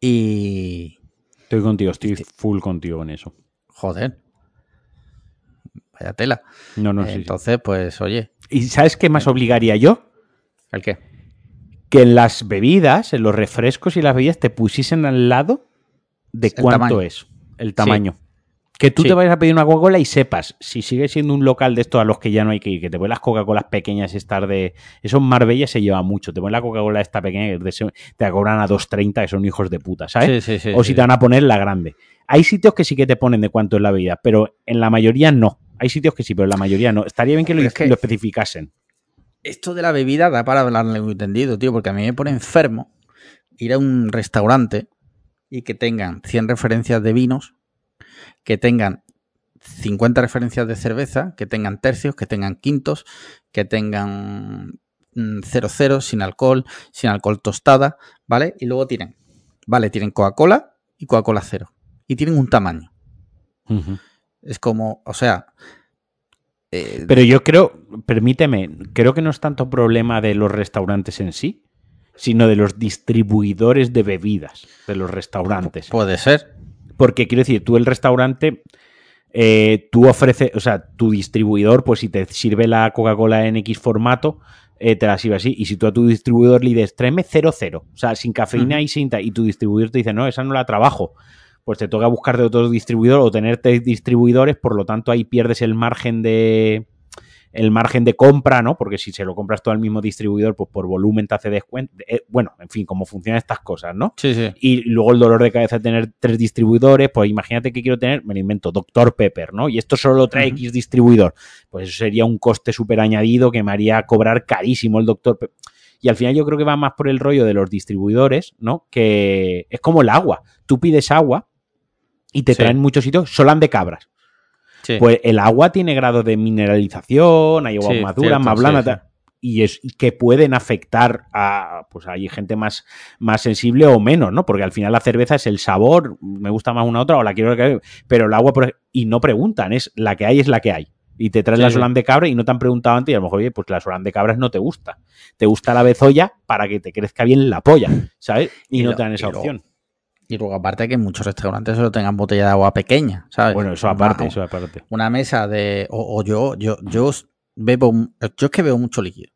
y... Estoy contigo, estoy full contigo en eso. Joder. Vaya tela. No, no, sí, sí. Entonces, pues, oye, ¿Y sabes qué más obligaría yo? ¿el qué? Que en las bebidas, en los refrescos y las bebidas te pusiesen al lado de El cuánto tamaño. es el tamaño. Que tú Sí. te vayas a pedir una Coca-Cola y sepas, si sigue siendo un local de estos a los que ya no hay que ir, que te ponen las Coca-Colas pequeñas estar de... Eso en Marbella se lleva mucho. Te ponen la Coca-Cola esta pequeña que te cobran a 2.30, que son hijos de puta, ¿sabes? Sí, sí, sí. o si te van a poner la grande. Hay sitios que sí que te ponen de cuánto es la bebida, pero en la mayoría no. Hay sitios que sí, pero en la mayoría no. Estaría bien que lo, Pero es que- lo especificasen. Esto de la bebida da para hablarle muy entendido, tío, porque a mí me pone enfermo ir a un restaurante y que tengan 100 referencias de vinos, que tengan 50 referencias de cerveza, que tengan tercios, que tengan quintos, que tengan 00 sin alcohol, sin alcohol tostada, ¿vale? Y luego tienen, vale, tienen Coca-Cola y Coca-Cola cero. Y tienen un tamaño. Es como, o sea... eh, Pero yo creo, permíteme, creo que no es tanto problema de los restaurantes en sí, sino de los distribuidores de bebidas de los restaurantes. puede ser. Porque quiero decir, tú el restaurante, eh, tú ofreces, o sea, tu distribuidor, pues si te sirve la Coca-Cola en X formato, eh, te la sirve así. Y si tú a tu distribuidor le dices, tráeme 0-0, o sea, sin cafeína y sin... Y tu distribuidor te dice, no, esa no la trabajo. Pues te toca buscar de otro distribuidor o tener tres distribuidores, por lo tanto ahí pierdes el margen de el margen de compra, ¿no? Porque si se lo compras todo al mismo distribuidor, pues por volumen te hace descuento. Eh, bueno, en fin, cómo funcionan estas cosas, ¿no? Sí, sí. Y luego el dolor de cabeza de tener tres distribuidores, pues imagínate que quiero tener, me lo invento, Dr. Pepper, ¿no? Y esto solo lo trae. X distribuidor. Pues eso sería un coste súper añadido que me haría cobrar carísimo el Dr. Pepper. Y al final yo creo que va más por el rollo de los distribuidores, ¿no? Que es como el agua. Tú pides agua y te Sí. traen muchos sitios solan de cabras. Sí. Pues el agua tiene grados de mineralización, hay aguas Sí, más duras, más blandas, y es que pueden afectar a pues hay gente más, más sensible o menos, ¿no? Porque al final la cerveza es el sabor, me gusta más una otra o la quiero que pero el agua por y no preguntan, es la que hay es la que hay. Y te traen Sí, la solán de cabra y no te han preguntado antes y a lo mejor, oye, pues la solán de cabras no te gusta. Te gusta la bezoya para que te crezca bien la polla, ¿sabes? Y, Y no lo- te dan esa lo- opción. Y luego, aparte, que muchos restaurantes solo tengan botella de agua pequeña, ¿sabes? Bueno, eso aparte, Una- eso aparte. Una mesa de. O, o yo, yo, yo bebo. Yo es que bebo mucho líquido.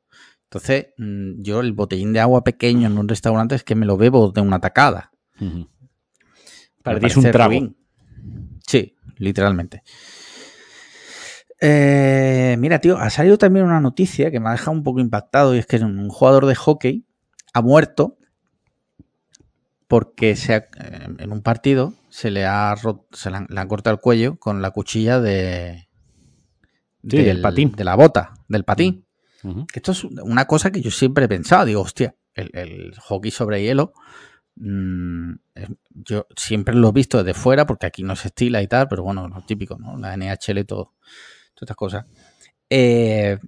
Entonces, mm, yo el botellín de agua pequeño en un restaurante es que me lo bebo de una tacada. Para ti es un trago. ruin. Sí, literalmente. Eh, mira, tío, ha salido también una noticia que me ha dejado un poco impactado y es que un jugador de hockey ha muerto porque se ha- eh, en un partido se le ha se le han, le han cortado el cuello con la cuchilla de Sí, del patín. de la bota, del patín. Que esto es una cosa que yo siempre he pensado. Digo, hostia, el, el hockey sobre hielo. mm, es- yo siempre lo he visto desde fuera porque aquí no se estila y tal, pero bueno, lo típico, ¿no? La NHL, todo, todas estas cosas. Eh,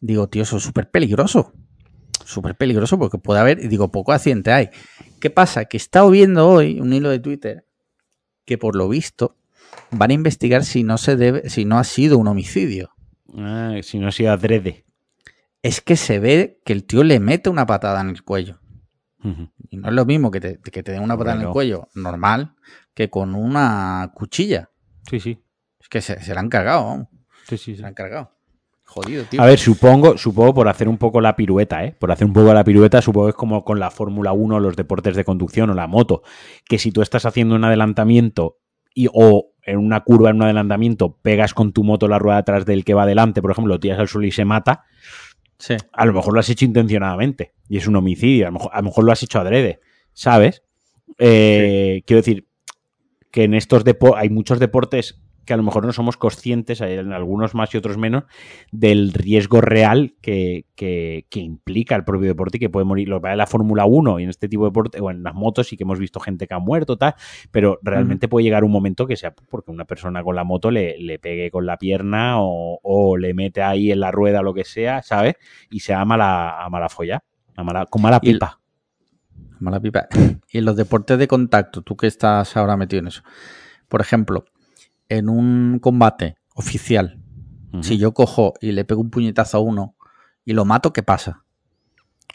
digo, tío, eso es súper peligroso. Súper peligroso porque puede haber, y digo, poco accidente hay. ¿Qué pasa? Que he estado viendo hoy un hilo de Twitter que por lo visto van a investigar si no se debe, si no ha sido un homicidio. Ah, si no ha sido adrede. es que se ve que el tío le mete una patada en el cuello. Y no es lo mismo que te, que te den una patada en el cuello normal que con una cuchilla. Sí, sí. Es que se, se la han cargado, vamos. Sí, sí, Se sí. la han cargado. Jodido, tío. A ver, supongo, supongo por hacer un poco la pirueta, ¿eh? Por hacer un poco la pirueta, supongo que es como con la Fórmula 1, los deportes de conducción o la moto, que si tú estás haciendo un adelantamiento y, o en una curva en un adelantamiento pegas con tu moto la rueda atrás del que va adelante, por ejemplo, lo tiras al suelo y se mata, Sí. a lo mejor lo has hecho intencionadamente y es un homicidio, a lo mejor, a lo, mejor lo has hecho adrede, ¿sabes? Eh, Quiero decir que en estos deportes hay muchos deportes que a lo mejor no somos conscientes, en algunos más y otros menos, del riesgo real que, que- que implica el propio deporte y que puede morir. Lo que la Fórmula 1 y en este tipo de deporte, o en las motos sí que hemos visto gente que ha muerto, tal, pero realmente puede llegar un momento que sea porque una persona con la moto le, le pegue con la pierna o, o le mete ahí en la rueda o lo que sea, ¿sabes? Y sea a mala, a mala folla, a mala, con mala Y pipa. Mala pipa. Y en los deportes de contacto, tú que estás ahora metido en eso. Por ejemplo, en un combate oficial, si yo cojo y le pego un puñetazo a uno y lo mato, ¿qué pasa?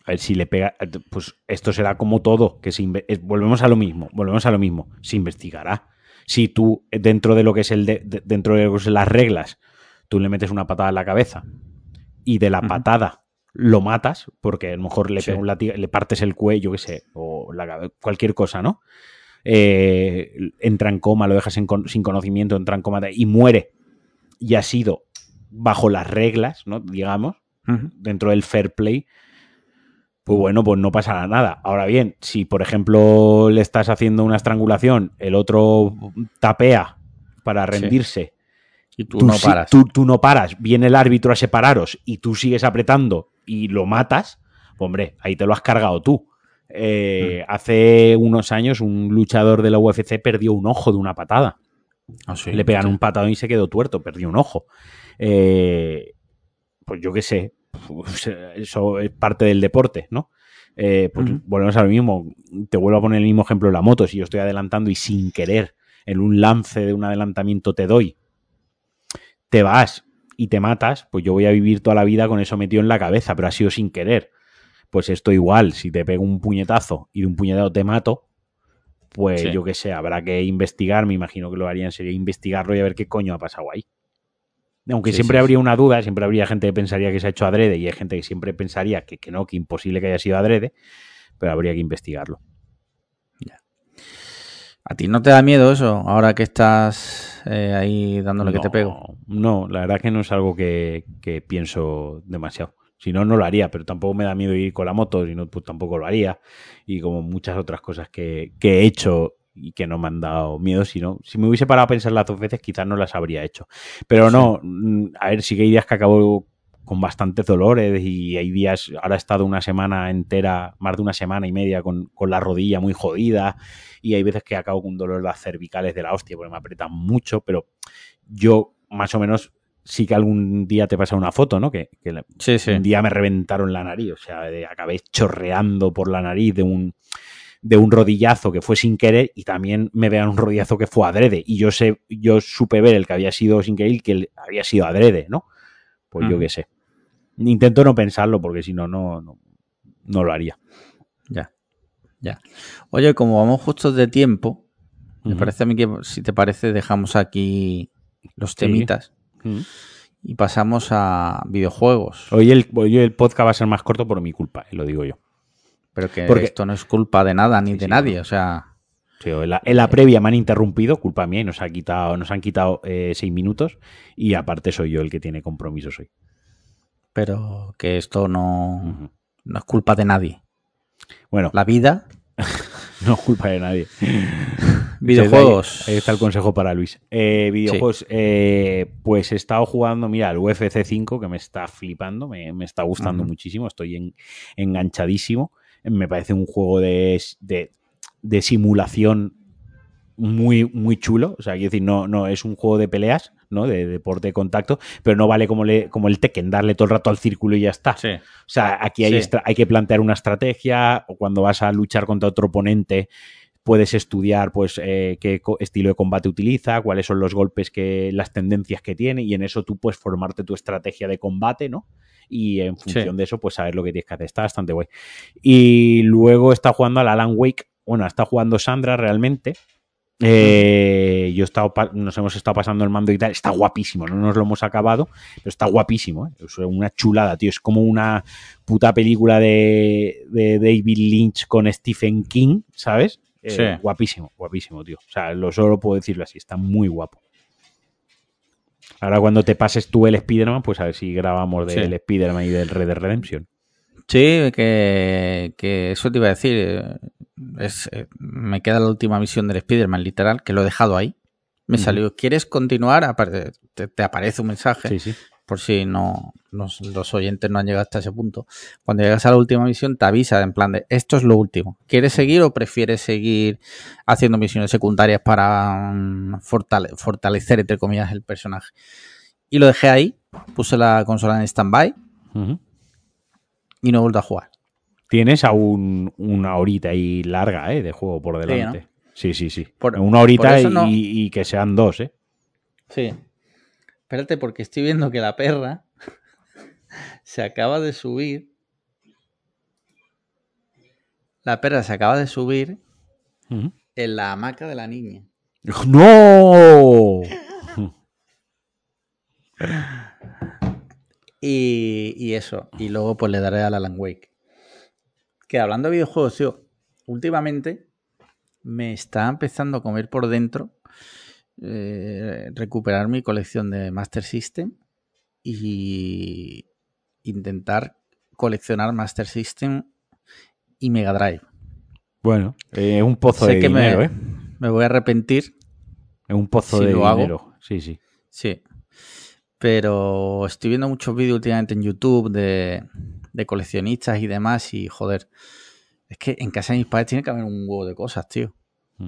A ver, si le pega, pues esto será como todo, que se volvemos a lo mismo, volvemos a lo mismo, se investigará. Si tú dentro de lo que es el de- de- dentro de lo que las reglas, tú le metes una patada en la cabeza y de la patada lo matas, porque a lo mejor le Sí. pega un latiga- le partes el cuello, qué sé, o la cualquier cosa, ¿no? Eh, entra en coma, lo dejas en con- sin conocimiento, entra en coma y muere y ha sido bajo las reglas, ¿no? Digamos, dentro del fair play, pues bueno, pues no pasará nada. Ahora bien, si por ejemplo le estás haciendo una estrangulación, el otro tapea para Sí. rendirse, Y tú, tú, no paras. tú- tú no paras, viene el árbitro a separaros y tú sigues apretando y lo matas, pues, hombre, ahí te lo has cargado tú. Eh, Mm. Hace unos años un luchador de la UFC perdió un ojo de una patada. Ah, sí, Le pegan sí. un patadón y se quedó tuerto, perdió un ojo. Eh, pues yo qué sé, pues, eso es parte del deporte, ¿no? Eh, pues volvemos a lo mismo. Te vuelvo a poner el mismo ejemplo de la moto. Si yo estoy adelantando y sin querer en un lance de un adelantamiento te doy, te vas y te matas, pues yo voy a vivir toda la vida con eso metido en la cabeza, pero ha sido sin querer. Pues esto igual, si te pego un puñetazo y de un puñetazo te mato, pues Sí. yo qué sé, habrá que investigar, me imagino que lo harían sería investigarlo y a ver qué coño ha pasado ahí. Aunque Sí, siempre sí, habría una duda, siempre habría gente que pensaría que se ha hecho adrede y hay gente que siempre pensaría que, que no, que imposible que haya sido adrede, pero habría que investigarlo. ¿A ti no te da miedo eso ahora que estás eh, ahí dándole que te pego? No, la verdad que no es algo que, que pienso demasiado. Si no, no lo haría, pero tampoco me da miedo ir con la moto, si no, pues tampoco lo haría. Y como muchas otras cosas que, que he hecho y que no me han dado miedo, si no, si me hubiese parado a pensar las dos veces, quizás no las habría hecho. Pero no, mm, a ver, sí que hay días que acabo con bastantes dolores y hay días, ahora he estado una semana entera, más de una semana y media con, con la rodilla muy jodida y hay veces que acabo con un dolor de las cervicales de la hostia porque me apretan mucho, pero yo más o menos sí que algún día te pasa una foto, ¿no? Que, Sí, sí. un día me reventaron la nariz, o sea, de- acabé chorreando por la nariz de un de un rodillazo que fue sin querer y también me vean un rodillazo que fue adrede y yo sé yo supe ver el que había sido sin querer y que el- había sido adrede, ¿no? Pues yo qué sé. Intento no pensarlo porque si no no no, lo haría. Ya, ya. Oye, como vamos justos de tiempo, me parece a mí que si te parece dejamos aquí los temitas Ujú. y pasamos a videojuegos. Hoy el, hoy el podcast va a ser más corto por mi culpa, eh, lo digo yo. Pero que porque- esto no es culpa de nada ni Sí, de sí, nadie, o sea, Sí, en, la, en la previa me han interrumpido, culpa mía, y nos, ha quitado, nos han quitado eh, seis minutos. Y aparte soy yo el que tiene compromisos hoy. Pero que esto no, no es culpa de nadie. Bueno, La vida, no es culpa de nadie. Videojuegos. Ahí, ahí está el consejo para Luis. Eh, videojuegos, eh, pues he estado jugando, mira, el UFC 5, que me está flipando, me, me está gustando muchísimo, estoy en- enganchadísimo. Me parece un juego de, de- de simulación muy, muy chulo. O sea, quiero decir, no, no es un juego de peleas, ¿no? De deporte de contacto, pero no vale como, le, como el Tekken, darle todo el rato al círculo y ya está. Sí. O sea, aquí hay, Sí. hay que plantear una estrategia o cuando vas a luchar contra otro oponente puedes estudiar pues eh, qué estilo de combate utiliza, cuáles son los golpes que las tendencias que tiene y en eso tú puedes formarte tu estrategia de combate, ¿no? Y en función de eso pues saber lo que tienes que hacer. Está bastante guay. Y luego está jugando al Alan Wake. Bueno, está jugando Sandra realmente. Eh, yo he estado nos hemos estado pasando el mando y tal. Está guapísimo, no nos lo hemos acabado, pero está guapísimo. ¿eh? Es una chulada, tío. Es como una puta película de, de David Lynch con Stephen King, ¿sabes? Eh, Sí. Guapísimo, guapísimo, tío. O sea, lo solo puedo decirlo así. Está muy guapo. Ahora cuando te pases tú el Spider-Man, pues a ver si grabamos del Sí. Spider-Man y del Red Dead Redemption. Sí, que, que eso te iba a decir. eh, Es, eh, me queda la última misión del Spider-Man, literal, que lo he dejado ahí. Me salió, ¿quieres continuar? Te, te aparece un mensaje, Sí, sí. Por si no los, los oyentes no han llegado hasta ese punto. Cuando llegas a la última misión, te avisa en plan de, esto es lo último. ¿Quieres seguir o prefieres seguir haciendo misiones secundarias para mm, fortale- fortalecer, entre comillas, el personaje? Y lo dejé ahí, puse la consola en stand-by y no he vuelto a jugar. Tienes aún una horita ahí larga, ¿eh? De juego por Sí, delante. Sí, sí, sí. Por- una horita y, no- y que sean dos, ¿eh? Sí. Espérate, porque estoy viendo que la perra se acaba de subir. La perra se acaba de subir en la hamaca de la niña. ¡No! Y, y eso. Y luego pues le daré al Alan Wake. Que hablando de videojuegos, tío, últimamente me está empezando a comer por dentro eh, recuperar mi colección de Master System y intentar coleccionar Master System y Mega Drive. Bueno, eh, es un pozo Sé de que me- dinero, ¿eh? Me voy a arrepentir, Es un pozo si de lo hago. dinero. Sí, sí. sí. Pero estoy viendo muchos vídeos últimamente en YouTube de, de coleccionistas y demás y joder. Es que en casa de mis padres tiene que haber un huevo de cosas, tío. Es,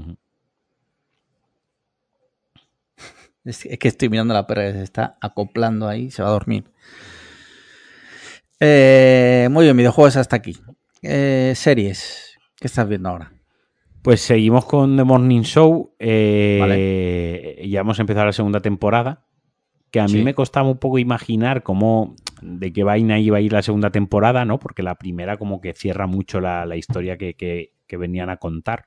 es que estoy mirando a la perra que se está acoplando ahí, se va a dormir. Eh, muy bien, videojuegos hasta aquí. Eh, series, ¿qué estás viendo ahora? Pues seguimos con The Morning Show. eh, Ya hemos empezado la segunda temporada. Que a mí me costaba un poco imaginar cómo, de qué vaina iba a ir la segunda temporada, ¿no? Porque la primera como que cierra mucho la, la historia que, que- que venían a contar.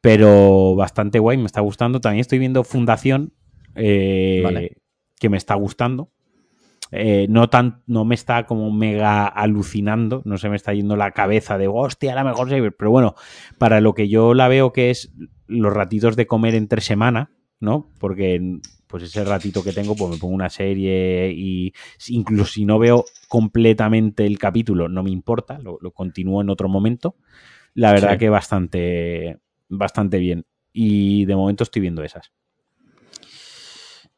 Pero bastante guay, me está gustando. También estoy viendo Fundación, eh, Vale. que me está gustando. Eh, no, tan, no me está como mega alucinando, no se me está yendo la cabeza de hostia, la mejor serie, pero bueno, para lo que yo la veo que es los ratitos de comer entre semana, ¿no? Porque pues ese ratito que tengo, pues me pongo una serie y incluso si no veo completamente el capítulo, no me importa, lo, lo continúo en otro momento. La verdad Sí. que bastante, bastante bien. Y de momento estoy viendo esas.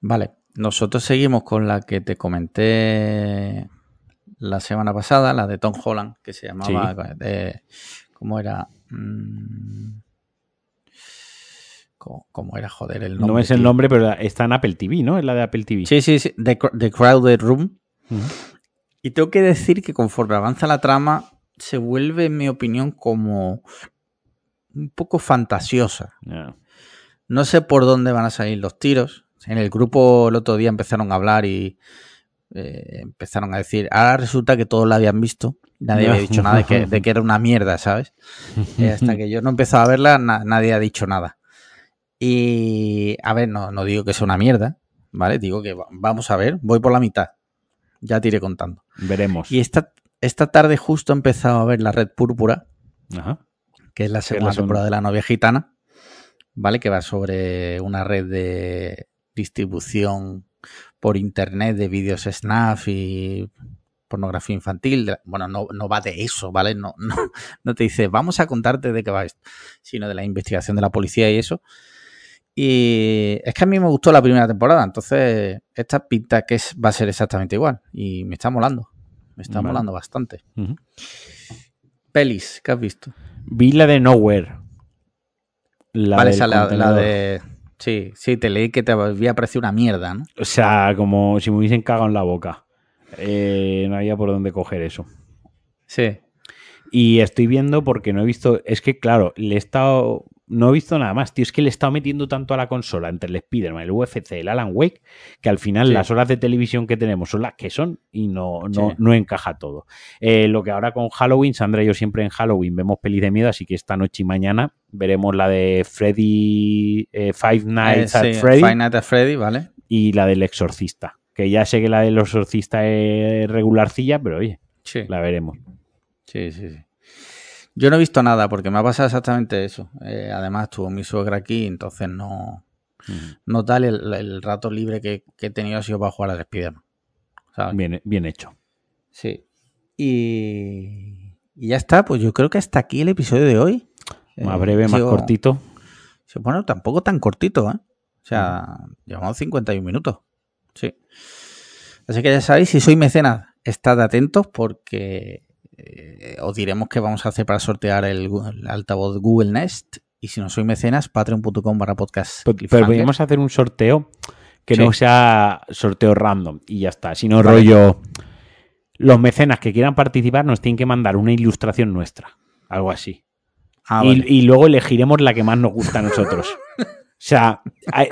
Vale, nosotros seguimos con la que te comenté la semana pasada, la de Tom Holland, que se llamaba. eh, ¿Cómo era? Mm, ¿Cómo, era, joder, el nombre? no es el tío? nombre, pero está en Apple TV, ¿no? Es la de Apple TV. Sí, sí, sí. The, Cr- The Crowded Room. Y tengo que decir que conforme avanza la trama, se vuelve, en mi opinión, como un poco fantasiosa. No sé por dónde van a salir los tiros. En el grupo el otro día empezaron a hablar y eh, empezaron a decir, ahora resulta que todos la habían visto. Nadie había dicho nada de que, de que era una mierda, ¿sabes? Y hasta que yo no empezaba a verla, na- nadie ha dicho nada. Y, a ver, no, no digo que sea una mierda, ¿vale? Digo que va- vamos a ver, voy por la mitad. Ya te iré contando. Veremos. Y esta, esta tarde justo he empezado a ver La Red Púrpura, Ajá. que es la segunda segunda. temporada de La novia gitana. ¿vale? Que va sobre una red de distribución por internet de vídeos snaf y pornografía infantil. Bueno, no, no va de eso, ¿vale? No, no, no, te dice, vamos a contarte de qué va esto, sino de la investigación de la policía y eso. Y es que a mí me gustó la primera temporada, entonces esta pinta que es, va a ser exactamente igual. Y me está molando, me está vale. molando bastante. Uh -huh. Pelis, ¿qué has visto? Vi la de Nowhere. La vale, esa la, la, de... Sí, sí, te leí que te había parecido una mierda, ¿no? O sea, como si me hubiesen cagado en la boca. Eh, no había por dónde coger eso. Sí. Y estoy viendo porque no he visto. Es que, claro, le he estado. No he visto nada más, tío. Es que le he estado metiendo tanto a la consola entre el Spider-Man, el UFC, el Alan Wake, que al final sí. las horas de televisión que tenemos son las que son y no, no, sí. no encaja todo. Eh, lo que ahora con Halloween, Sandra y yo siempre en Halloween vemos pelis de miedo, así que esta noche y mañana veremos la de Freddy. Eh, Five Nights eh, at sí, Freddy. Five Nights at Freddy, ¿vale? Y la del Exorcista. Que ya sé que la del Exorcista es regularcilla, pero oye, sí. la veremos. Sí, sí, sí. Yo no he visto nada porque me ha pasado exactamente eso. Eh, además, tuvo mi suegra aquí, entonces no, mm. no tal. El, el rato libre que, que, he tenido ha sido para jugar al Spider-Man. Bien, bien hecho. Sí. Y, y, ya está, pues yo creo que hasta aquí el episodio de hoy. Más breve, eh, más sigo, cortito. Bueno, tampoco tan cortito, ¿eh? O sea, mm. llevamos 51 minutos. Sí. Así que ya sabéis, si sois mecenas, estad atentos porque eh, os diremos qué vamos a hacer para sortear el, el, altavoz Google Nest. Y si no sois mecenas, patreon.com barra podcast. Pero, pero podríamos hacer un sorteo que sí. no sea sorteo random y ya está, sino vale. rollo. Los mecenas que quieran participar nos tienen que mandar una ilustración nuestra, algo así. Ah, y, vale. y, luego elegiremos la que más nos gusta a nosotros. O sea,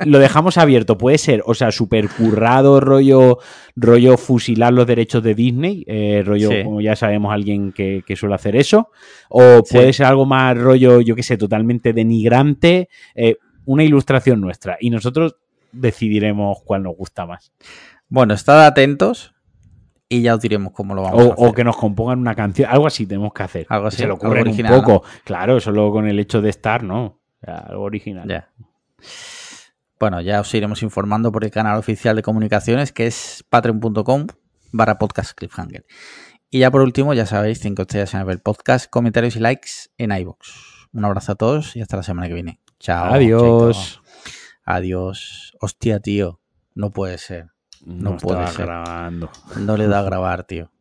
lo dejamos abierto. Puede ser, o sea, super currado, rollo, rollo fusilar los derechos de Disney, eh, rollo, sí. como ya sabemos, alguien que, que, suele hacer eso. O puede sí. ser algo más rollo, yo qué sé, totalmente denigrante, eh, una ilustración nuestra. Y nosotros decidiremos cuál nos gusta más. Bueno, estad atentos y ya os diremos cómo lo vamos o, a hacer. O que nos compongan una canción, algo así tenemos que hacer. Algo así, se lo ocurre un poco. ¿no? Claro, solo con el hecho de estar, ¿no? O sea, algo original. Ya. Bueno, ya os iremos informando por el canal oficial de comunicaciones que es patreon.com barra podcast cliffhanger. Y ya por último, ya sabéis, 5 estrellas en el podcast, comentarios y likes en iVoox. Un abrazo a todos y hasta la semana que viene. Chao. Adiós. Chaito. Adiós. Hostia, tío. No puede ser. No, no puede ser. grabando. No le da a grabar, tío.